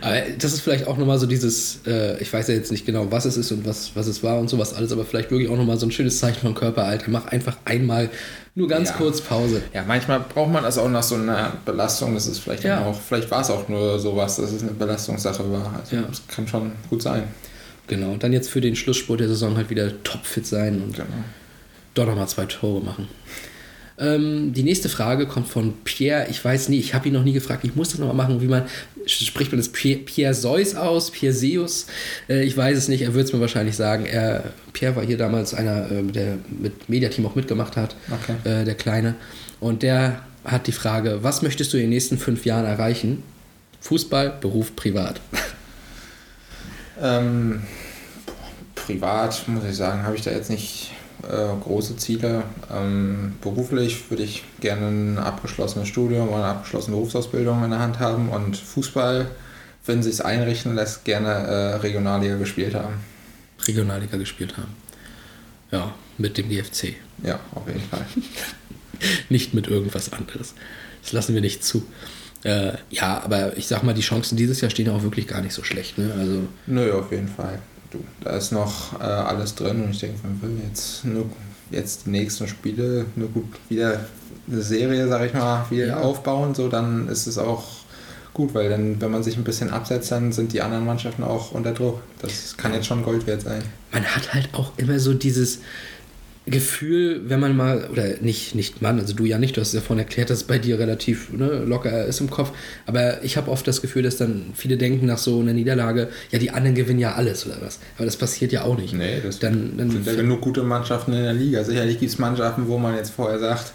Aber das ist vielleicht auch nochmal so dieses, äh, ich weiß ja jetzt nicht genau, was es ist und was, was es war und sowas alles, aber vielleicht wirklich auch nochmal so ein schönes Zeichen vom Körper, Alter. Mach einfach einmal nur ganz Ja. kurz Pause. Ja, manchmal braucht man das auch nach so einer Belastung. Das ist vielleicht Ja. auch, vielleicht war es auch nur sowas, dass es eine Belastungssache war. Also Ja. das kann schon gut sein. Genau, und dann jetzt für den Schlussspurt der Saison halt wieder topfit sein und Genau. doch nochmal zwei Tore machen. Ähm, die nächste Frage kommt von Pierre. Ich weiß nie, ich habe ihn noch nie gefragt. Ich muss das nochmal machen, wie man spricht man das Pierre, Pierre Zeus aus, Pierre Seus. Äh, ich weiß es nicht, er wird es mir wahrscheinlich sagen. Er, Pierre war hier damals einer, äh, der mit Mediateam auch mitgemacht hat, Okay. äh, der Kleine. Und der hat die Frage, was möchtest du in den nächsten fünf Jahren erreichen? Fußball, Beruf, privat. Ähm, privat, muss ich sagen, habe ich da jetzt nicht äh, große Ziele. Ähm, beruflich würde ich gerne ein abgeschlossenes Studium oder eine abgeschlossene Berufsausbildung in der Hand haben und Fußball, wenn sich es einrichten lässt, gerne äh, Regionalliga gespielt haben. Regionalliga gespielt haben. Ja, mit dem GFC. Ja, auf jeden Fall. nicht mit irgendwas anderes. Das lassen wir nicht zu. Äh, ja, aber ich sag mal, die Chancen dieses Jahr stehen ja auch wirklich gar nicht so schlecht. Ne? Also, Nö, auf jeden Fall. Du, da ist noch äh, alles drin und ich denke, man will jetzt nur jetzt die nächsten Spiele nur gut wieder eine Serie, sag ich mal, wieder Ja. aufbauen, so dann ist es auch gut, weil dann, wenn man sich ein bisschen absetzt, dann sind die anderen Mannschaften auch unter Druck. Das kann jetzt schon Gold wert sein. man hat halt auch immer so dieses Gefühl, wenn man mal, oder nicht, nicht Mann, also du ja nicht, du hast es ja vorhin erklärt, dass es bei dir relativ ne, locker ist im Kopf, aber ich habe oft das Gefühl, dass dann viele denken nach so einer Niederlage, ja, die anderen gewinnen ja alles oder was. Aber das passiert ja auch nicht. Nee, das dann, dann sind ja genug gute Mannschaften in der Liga. Sicherlich gibt es Mannschaften, wo man jetzt vorher sagt,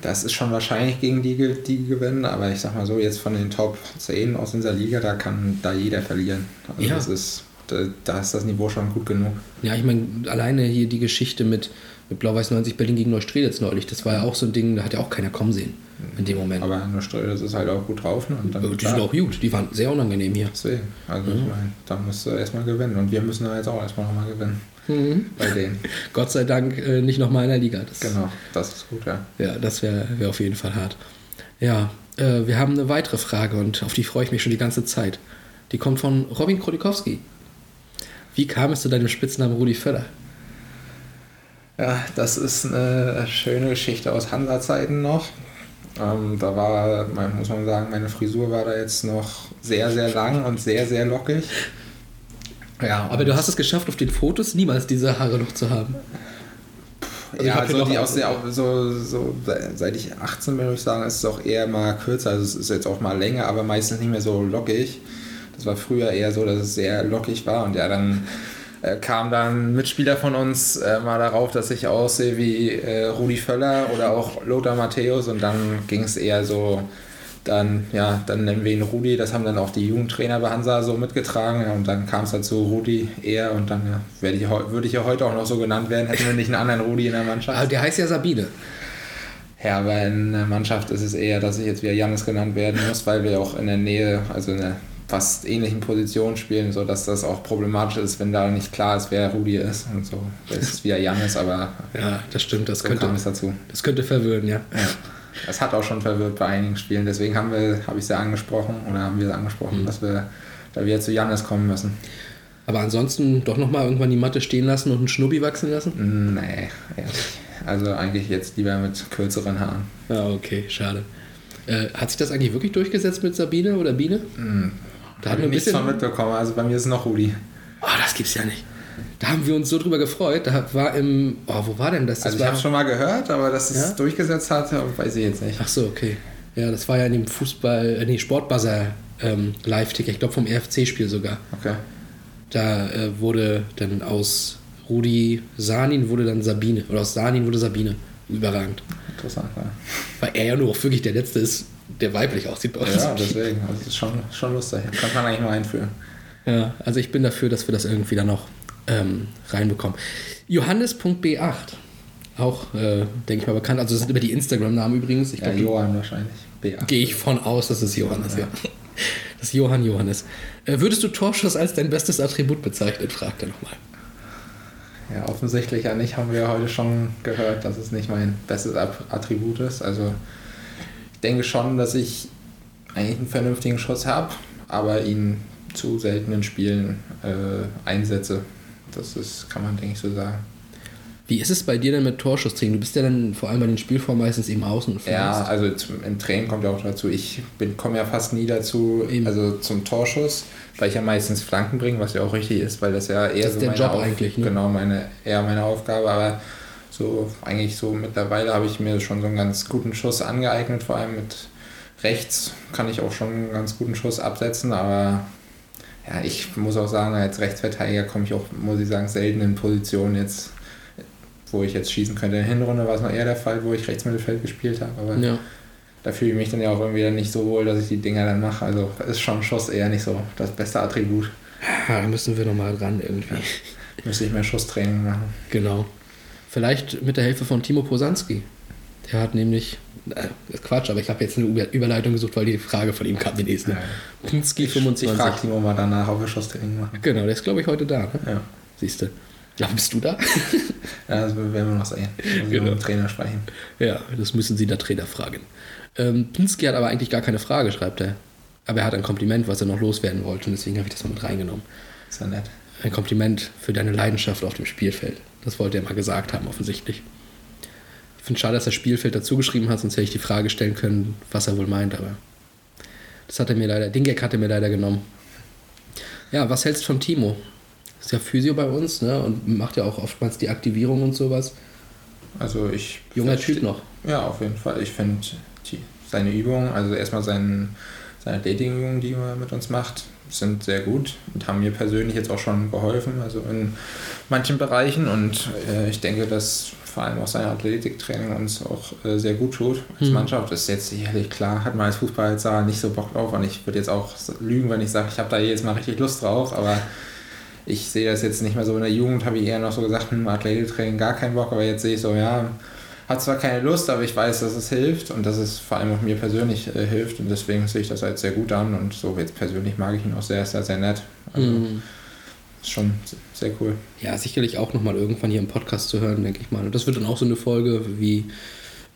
das ist schon wahrscheinlich gegen die, die gewinnen, aber ich sag mal so, jetzt von den Top 10 aus dieser Liga, da kann da jeder verlieren. Also Ja. das ist, da, da ist das Niveau schon gut genug. Ja, ich meine, alleine hier die Geschichte mit, mit Blau-Weiß 90 Berlin gegen Neustrelitz neulich, das war ja auch so ein Ding, da hat ja auch keiner kommen sehen in dem Moment. Aber das ist halt auch gut drauf. Ne? Und dann die sind auch gut, die waren sehr unangenehm hier. Deswegen, also ich meine, da musst du erstmal gewinnen. Und wir müssen da jetzt auch erstmal nochmal gewinnen. Mhm. Bei denen. Gott sei Dank äh, nicht nochmal in der Liga. Das, Genau, das ist gut, ja. Ja, das wäre wär auf jeden Fall hart. Ja, äh, wir haben eine weitere Frage und auf die freue ich mich schon die ganze Zeit. Die kommt von Robin Krolikowski. Wie kam es zu deinem Spitznamen Rudi Völler? Ja, das ist eine schöne Geschichte aus Hansa-Zeiten noch. Ähm, da war, muss man sagen, meine Frisur war da jetzt noch sehr, sehr lang und sehr, sehr lockig. Ja, Aber du hast es geschafft, auf den Fotos niemals diese Haare noch zu haben. Also ja, hab hier so, noch- die aus der, auch so, so, seit ich 18 bin, würde ich sagen, ist es auch eher mal kürzer. Also es ist jetzt auch mal länger, aber meistens nicht mehr so lockig. Das war früher eher so, dass es sehr lockig war. Und ja, dann äh, kam dann ein Mitspieler von uns äh, mal darauf, dass ich aussehe wie äh, Rudi Völler oder auch Lothar Matthäus. Und dann ging es eher so, dann, ja, dann nennen wir ihn Rudi. Das haben dann auch die Jugendtrainer bei Hansa so mitgetragen. Ja, und dann kam es halt zu Rudi eher. Und dann ja, ich, würde ich ja heute auch noch so genannt werden, hätten wir nicht einen anderen Rudi in der Mannschaft. Aber der heißt ja Sabine. Ja, aber in der Mannschaft ist es eher, dass ich jetzt wieder Jannis genannt werden muss, weil wir auch in der Nähe, also in einer fast ähnlichen Position spielen, sodass das auch problematisch ist, wenn da nicht klar ist, wer Rudi ist und so. Das ist wieder Jannis, aber Ja, das stimmt, das so könnte, kam es dazu. das könnte verwirren, ja. Das hat auch schon verwirrt bei einigen Spielen, deswegen haben wir, habe ich sie angesprochen oder haben wir sie angesprochen, Mhm. dass wir da wieder zu Jannis kommen müssen. Aber ansonsten doch nochmal irgendwann die Matte stehen lassen und einen Schnubbi wachsen lassen? Nee, ehrlich. Also eigentlich jetzt lieber mit kürzeren Haaren. Ja, okay, schade. Äh, hat sich das eigentlich wirklich durchgesetzt mit Sabine oder Biene? Da Habe hatten wir nichts bisschen. von mitbekommen, also bei mir ist es noch Rudi. Oh, das gibt's ja nicht. Da haben wir uns so drüber gefreut. Da war im. Oh, wo war denn das? das Also ich war, habe schon mal gehört, aber dass es Ja? durchgesetzt hat, weiß ich jetzt nicht. Ach so, okay. Ja, das war ja in dem Fußball, äh, nee, Sportbuzzer ähm, Live-Ticker, ich glaube vom RFC-Spiel sogar. Okay. Da äh, wurde dann aus Rudi Sanin wurde dann Sabine. Oder aus Sanin wurde Sabine. Überragend. Interessant, ja. Weil er ja nur auch wirklich der Letzte ist, der weiblich aussieht bei uns. Ja, deswegen. Also das ist schon, schon lustig. Kann man eigentlich mal einführen. Ja, also ich bin dafür, dass wir das irgendwie dann noch ähm, reinbekommen. Johannes.b8, auch, äh, denke ich mal, bekannt. Also das sind immer die Instagram-Namen übrigens. Ich Ja, glaube, Johann wahrscheinlich. B8. gehe ich von aus, dass es Johannes, ja. Das ist Johann Johannes. Äh, würdest du Torschuss als dein bestes Attribut bezeichnen? Fragt er nochmal. Ja, offensichtlich ja nicht. Haben wir ja heute schon gehört, dass es nicht mein bestes Attribut ist. Also denke schon, dass ich eigentlich einen vernünftigen Schuss habe, aber ihn zu seltenen Spielen äh, einsetze. Das ist, kann man, denke ich, so sagen. Wie ist es bei dir denn mit Torschusstraining? Du bist ja dann vor allem bei den Spielformen meistens eben außen und Ja, also im Training kommt ja auch dazu, ich komme ja fast nie dazu, Eben. also zum Torschuss, weil ich ja meistens Flanken bringe, was ja auch richtig ist, weil das ja eher Das ist so der meine Job Auf eigentlich, ne? Genau, meine, eher meine Aufgabe, aber so eigentlich so mittlerweile habe ich mir schon so einen ganz guten Schuss angeeignet, vor allem mit rechts kann ich auch schon einen ganz guten Schuss absetzen, aber ja, ich muss auch sagen, als Rechtsverteidiger komme ich auch, muss ich sagen, selten in Positionen jetzt, wo ich jetzt schießen könnte. In der Hinrunde war es noch eher der Fall, wo ich Rechtsmittelfeld gespielt habe, aber Ja. da fühle ich mich dann ja auch irgendwie dann nicht so wohl, dass ich die Dinger dann mache. Also ist schon Schuss eher nicht so das beste Attribut. ja, da müssen wir nochmal ran irgendwie. Müsste ich mehr Schusstraining machen. Genau. Vielleicht mit der Hilfe von Timo Posanski. Der hat nämlich, äh, ist Quatsch, aber ich habe jetzt eine Über- Überleitung gesucht, weil die Frage von ihm kam, die nächste. Ja. Pinski Ich, ich 25. frage Timo mal danach, ob wir Schusstraining machen. Genau, der ist glaube ich heute da. Ne? Ja. Siehst du. Ja, bist du da? Ja, das werden wir noch sehen. Wir Genau. mit dem Trainer sprechen. ja, das müssen Sie der Trainer fragen. Ähm, Pinsky hat aber eigentlich gar keine Frage, schreibt er. Aber er hat ein Kompliment, was er noch loswerden wollte und deswegen habe ich das mal mit reingenommen. Ist ja nett. Ein Kompliment für deine Leidenschaft auf dem Spielfeld. Das wollte er mal gesagt haben, offensichtlich. Ich finde schade, dass er Spielfeld dazu geschrieben hat, sonst hätte ich die Frage stellen können, was er wohl meint, aber das hat er mir leider, den Gag hat er mir leider genommen. Ja, was hältst du von Timo? Ist ja Physio bei uns, ne? Und macht ja auch oftmals die Aktivierung und sowas. Also ich. Junger Typ noch. Ja, auf jeden Fall. Ich finde seine Übungen, also erstmal sein, seine Athletikübungen, die er mit uns macht, sind sehr gut und haben mir persönlich jetzt auch schon geholfen, also in manchen Bereichen. Und äh, ich denke, dass vor allem auch sein Athletiktraining uns auch äh, sehr gut tut als Mhm. Mannschaft. Das ist jetzt sicherlich klar, hat man als Fußballsaal nicht so Bock drauf und ich würde jetzt auch lügen, wenn ich sage, ich habe da jetzt mal richtig Lust drauf, aber ich sehe das jetzt nicht mehr so in der Jugend, habe ich eher noch so gesagt, hm, Athletiktraining gar keinen Bock, aber jetzt sehe ich so, ja, hat zwar keine Lust, aber ich weiß, dass es hilft und dass es vor allem auch mir persönlich äh, hilft und deswegen sehe ich das als sehr gut an und so jetzt persönlich mag ich ihn auch sehr, ist er sehr nett. Also Mhm. ist schon sehr cool. Ja, sicherlich auch nochmal irgendwann hier im Podcast zu hören, denke ich mal. Und das wird dann auch so eine Folge wie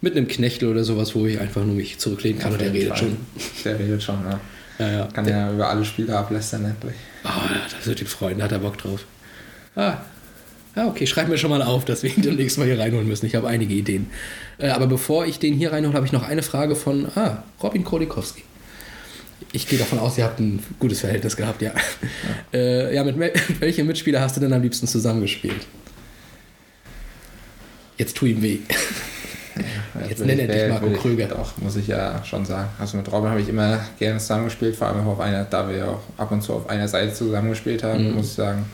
mit einem Knechtel oder sowas, wo ich einfach nur mich zurücklehnen kann und der redet Fall. schon. Der redet schon, ja. Ja, ja. Kann ja über alle Spiele ablästern endlich. Oh, das wird den Freunden, hat er Bock drauf. Ah. Ja, okay, schreib mir schon mal auf, dass wir ihn demnächst mal hier reinholen müssen. Ich habe einige Ideen. Äh, aber bevor ich den hier reinhole, habe ich noch eine Frage von ah, Robin Kolikowski. Ich gehe davon aus, ihr habt ein gutes Verhältnis gehabt, ja. Ja, äh, ja mit wel- welchem Mitspieler hast du denn am liebsten zusammengespielt? Jetzt tu ihm weh. Jetzt Würde nenn ich- endlich äh, Marco Kröger. Doch, muss ich ja schon sagen. Also mit Robin habe ich immer gerne zusammengespielt, vor allem auch auf einer, da wir ja auch ab und zu auf einer Seite zusammengespielt haben, Mhm. muss ich sagen.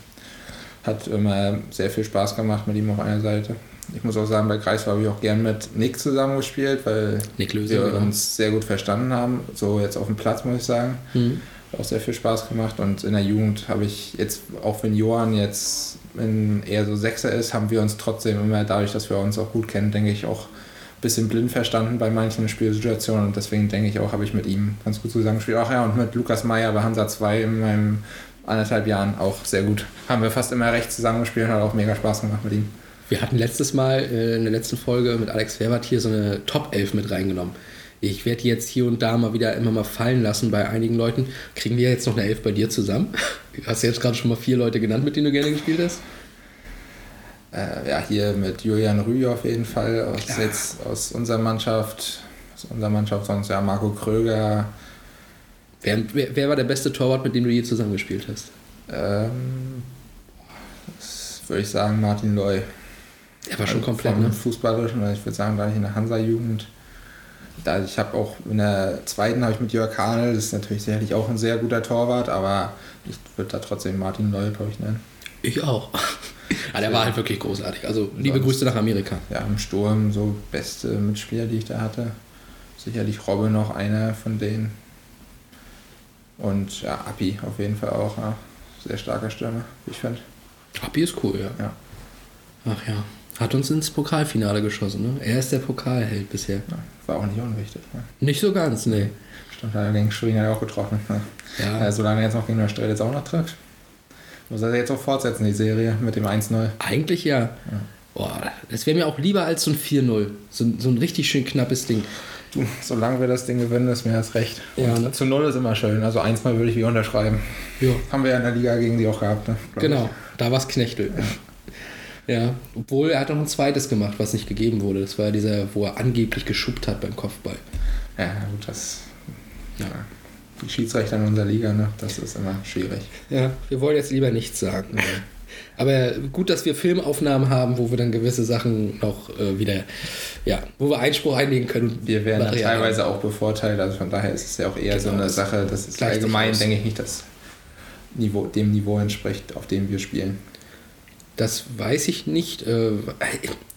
Hat immer sehr viel Spaß gemacht mit ihm auf einer Seite. Ich muss auch sagen, bei Kreis habe ich auch gern mit Nick zusammengespielt, weil Nick Lösing, wir genau. uns sehr gut verstanden haben. So jetzt auf dem Platz, muss ich sagen. Hm. Hat auch sehr viel Spaß gemacht und in der Jugend habe ich jetzt, auch wenn Johann jetzt in eher so Sechser ist, haben wir uns trotzdem immer dadurch, dass wir uns auch gut kennen, denke ich auch ein bisschen blind verstanden bei manchen Spielsituationen und deswegen denke ich auch, habe ich mit ihm ganz gut zusammengespielt. Ach ja, und mit Lukas Meyer bei Hansa 2 in meinem anderthalb Jahren auch sehr gut. Haben wir fast immer recht zusammengespielt und hat auch mega Spaß gemacht mit ihm. Wir hatten letztes Mal äh, in der letzten Folge mit Alex Verwart hier so eine Top 11 mit reingenommen. Ich werde die jetzt hier und da mal wieder immer mal fallen lassen bei einigen Leuten. Kriegen wir jetzt noch eine Elf bei dir zusammen? Hast du jetzt gerade schon mal vier Leute genannt, mit denen du gerne gespielt hast? Äh, ja, hier mit Julian Rüh auf jeden Fall aus, jetzt aus unserer Mannschaft. Aus unserer Mannschaft sonst ja Marco Kröger, Wer, wer, wer war der beste Torwart, mit dem du je zusammengespielt hast? Ähm, das würde ich sagen, Martin Loy. Der war schon Also komplett, vom ne? Fußballerischen, ich würde sagen, da ich in der Hansa-Jugend. Da ich habe auch in der zweiten habe ich mit Jörg Kahnel, das ist natürlich sicherlich auch ein sehr guter Torwart, aber ich würde da trotzdem Martin Loy, glaube ich, nennen. Ich auch. ah, der war halt wirklich großartig. Also liebe Sonst- Grüße nach Amerika. Ja, im Sturm so beste Mitspieler, die ich da hatte. Sicherlich Robbe noch einer von denen. Und ja, Appi auf jeden Fall auch. Ja. Sehr starker Stürmer, wie ich finde. Happy ist cool, ja. Ja. Ach ja. Hat uns ins Pokalfinale geschossen, ne? Er ist der Pokalheld bisher. Ja, war auch nicht unwichtig. Ne? Nicht so ganz, nee. Stimmt, hat er gegen Schwerin hat er auch getroffen. Ne? Ja. Ja, solange er jetzt noch gegen Neustrelitz jetzt auch noch trifft. Muss er jetzt auch fortsetzen, die Serie mit dem 1-0. Eigentlich ja. Boah, das wäre mir auch lieber als so ein 4-0. So, so ein richtig schön knappes Ding. Du, solange wir das Ding gewinnen, ist mir das recht. Ja, ne? Zu 0 ist immer schön. Also 1 mal würde ich wie unterschreiben. Ja. Haben wir ja in der Liga gegen die auch gehabt. Ne? Genau, da war es Knechtel. Ja, obwohl er hat noch ein zweites gemacht, was nicht gegeben wurde. Das war dieser, wo er angeblich geschubbt hat beim Kopfball. Ich. Ja, gut, das. Ja. Ja. Die Schiedsrichter in unserer Liga, ne? das ist immer schwierig. Ja, wir wollen jetzt lieber nichts sagen. Aber gut, dass wir Filmaufnahmen haben, wo wir dann gewisse Sachen noch äh, wieder, ja, wo wir Einspruch einlegen können. Wir werden teilweise auch bevorteilt, also von daher ist es ja auch eher so Genau. eine Sache, das ist allgemein, denke ich nicht, dass Niveau, dem Niveau entspricht, auf dem wir spielen. Das weiß ich nicht. äh,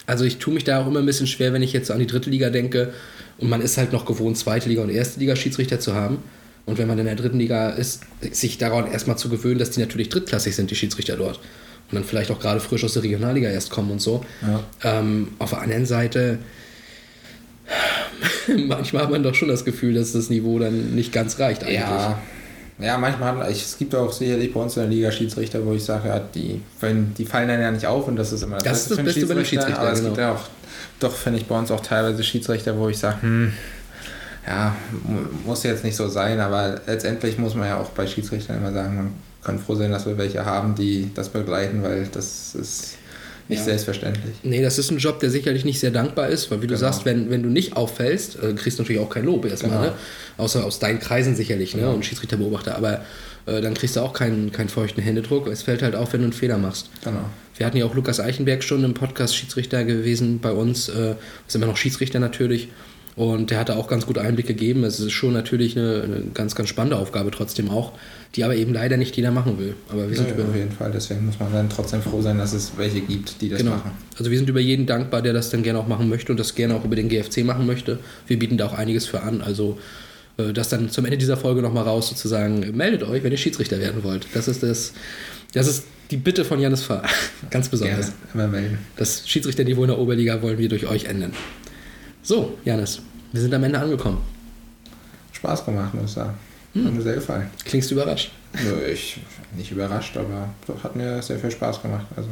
Also ich tue mich da auch immer ein bisschen schwer, wenn ich jetzt an die dritte Liga denke und man ist halt noch gewohnt, zweite Liga und erste Liga Schiedsrichter zu haben. Und wenn man in der dritten Liga ist, sich daran erstmal zu gewöhnen, dass die natürlich drittklassig sind, die Schiedsrichter dort. Dann vielleicht auch gerade frisch aus der Regionalliga erst kommen und so. Ja. Ähm, auf der anderen Seite, manchmal hat man doch schon das Gefühl, dass das Niveau dann nicht ganz reicht eigentlich. Ja, Ja, manchmal, ich, es gibt auch sicherlich bei uns in der Liga Schiedsrichter, wo ich sage, ja, die, wenn, die fallen dann ja nicht auf und das ist immer Das ist Beste das für einen Beste bei den Schiedsrichtern, Aber es genau. gibt ja auch, doch finde ich bei uns auch teilweise Schiedsrichter, wo ich sage, hm, ja, mu- muss jetzt nicht so sein, aber letztendlich muss man ja auch bei Schiedsrichtern immer sagen, kann froh sein, dass wir welche haben, die das begleiten, weil das ist nicht Ja. selbstverständlich. Nee, das ist ein Job, der sicherlich nicht sehr dankbar ist, weil wie du Genau. sagst, wenn, wenn du nicht auffällst, äh, kriegst du natürlich auch kein Lob erstmal, Genau. ne? Außer aus deinen Kreisen sicherlich, ne? Und Schiedsrichterbeobachter, aber äh, dann kriegst du auch keinen, keinen feuchten Händedruck. Es fällt halt auf, wenn du einen Fehler machst. Genau. Wir hatten ja auch Lukas Eichenberg schon im Podcast Schiedsrichter gewesen bei uns, äh, ist immer noch Schiedsrichter natürlich. Und der hatte auch ganz gut Einblick gegeben. Es ist schon natürlich eine, eine ganz, ganz spannende Aufgabe trotzdem auch, die aber eben leider nicht jeder machen will. Aber wir sind Ja, über, auf jeden Fall, deswegen muss man dann trotzdem froh sein, dass es welche gibt, die das Genau. machen. Also wir sind über jeden dankbar, der das dann gerne auch machen möchte und das gerne auch über den GFC machen möchte. Wir bieten da auch einiges für an. Also äh, das dann zum Ende dieser Folge nochmal raus sozusagen. Meldet euch, wenn ihr Schiedsrichter werden wollt. Das ist das, das ist die Bitte von Janis Fahr. Ganz besonders. Gerne, immer melden. Das Schiedsrichterniveau in der Oberliga wollen wir durch euch ändern. So, Janis, wir sind am Ende angekommen. Spaß gemacht, muss ich sagen. Hm. Hat mir sehr gefallen. Klingst du überrascht? Nö, ich nicht überrascht, aber doch hat mir sehr viel Spaß gemacht. Also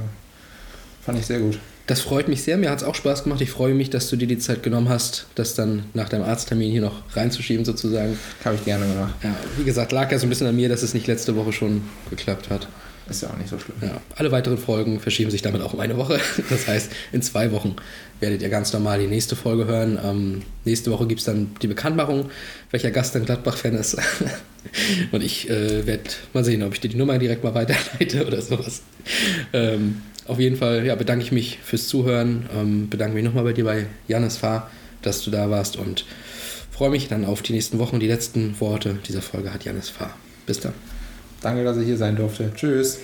fand ich sehr gut. Das freut mich sehr. Mir hat es auch Spaß gemacht. Ich freue mich, dass du dir die Zeit genommen hast, das dann nach deinem Arzttermin hier noch reinzuschieben sozusagen. Habe ich gerne gemacht. Ja, wie gesagt, lag ja so ein bisschen an mir, dass es nicht letzte Woche schon geklappt hat. Ist ja auch nicht so schlimm. Ja, alle weiteren Folgen verschieben sich damit auch um eine Woche. Das heißt, in zwei Wochen werdet ihr ganz normal die nächste Folge hören. Ähm, nächste Woche gibt es dann die Bekanntmachung, welcher Gast ein Gladbach-Fan ist. Und ich äh, werde mal sehen, ob ich dir die Nummer direkt mal weiterleite oder sowas. Ähm, auf jeden Fall ja, bedanke ich mich fürs Zuhören. Ähm, bedanke mich nochmal bei dir, bei Janis Fahr, dass du da warst und freue mich dann auf die nächsten Wochen. Die letzten Worte dieser Folge hat Janis Fahr. Bis dann. Danke, dass ich hier sein durfte. Tschüss.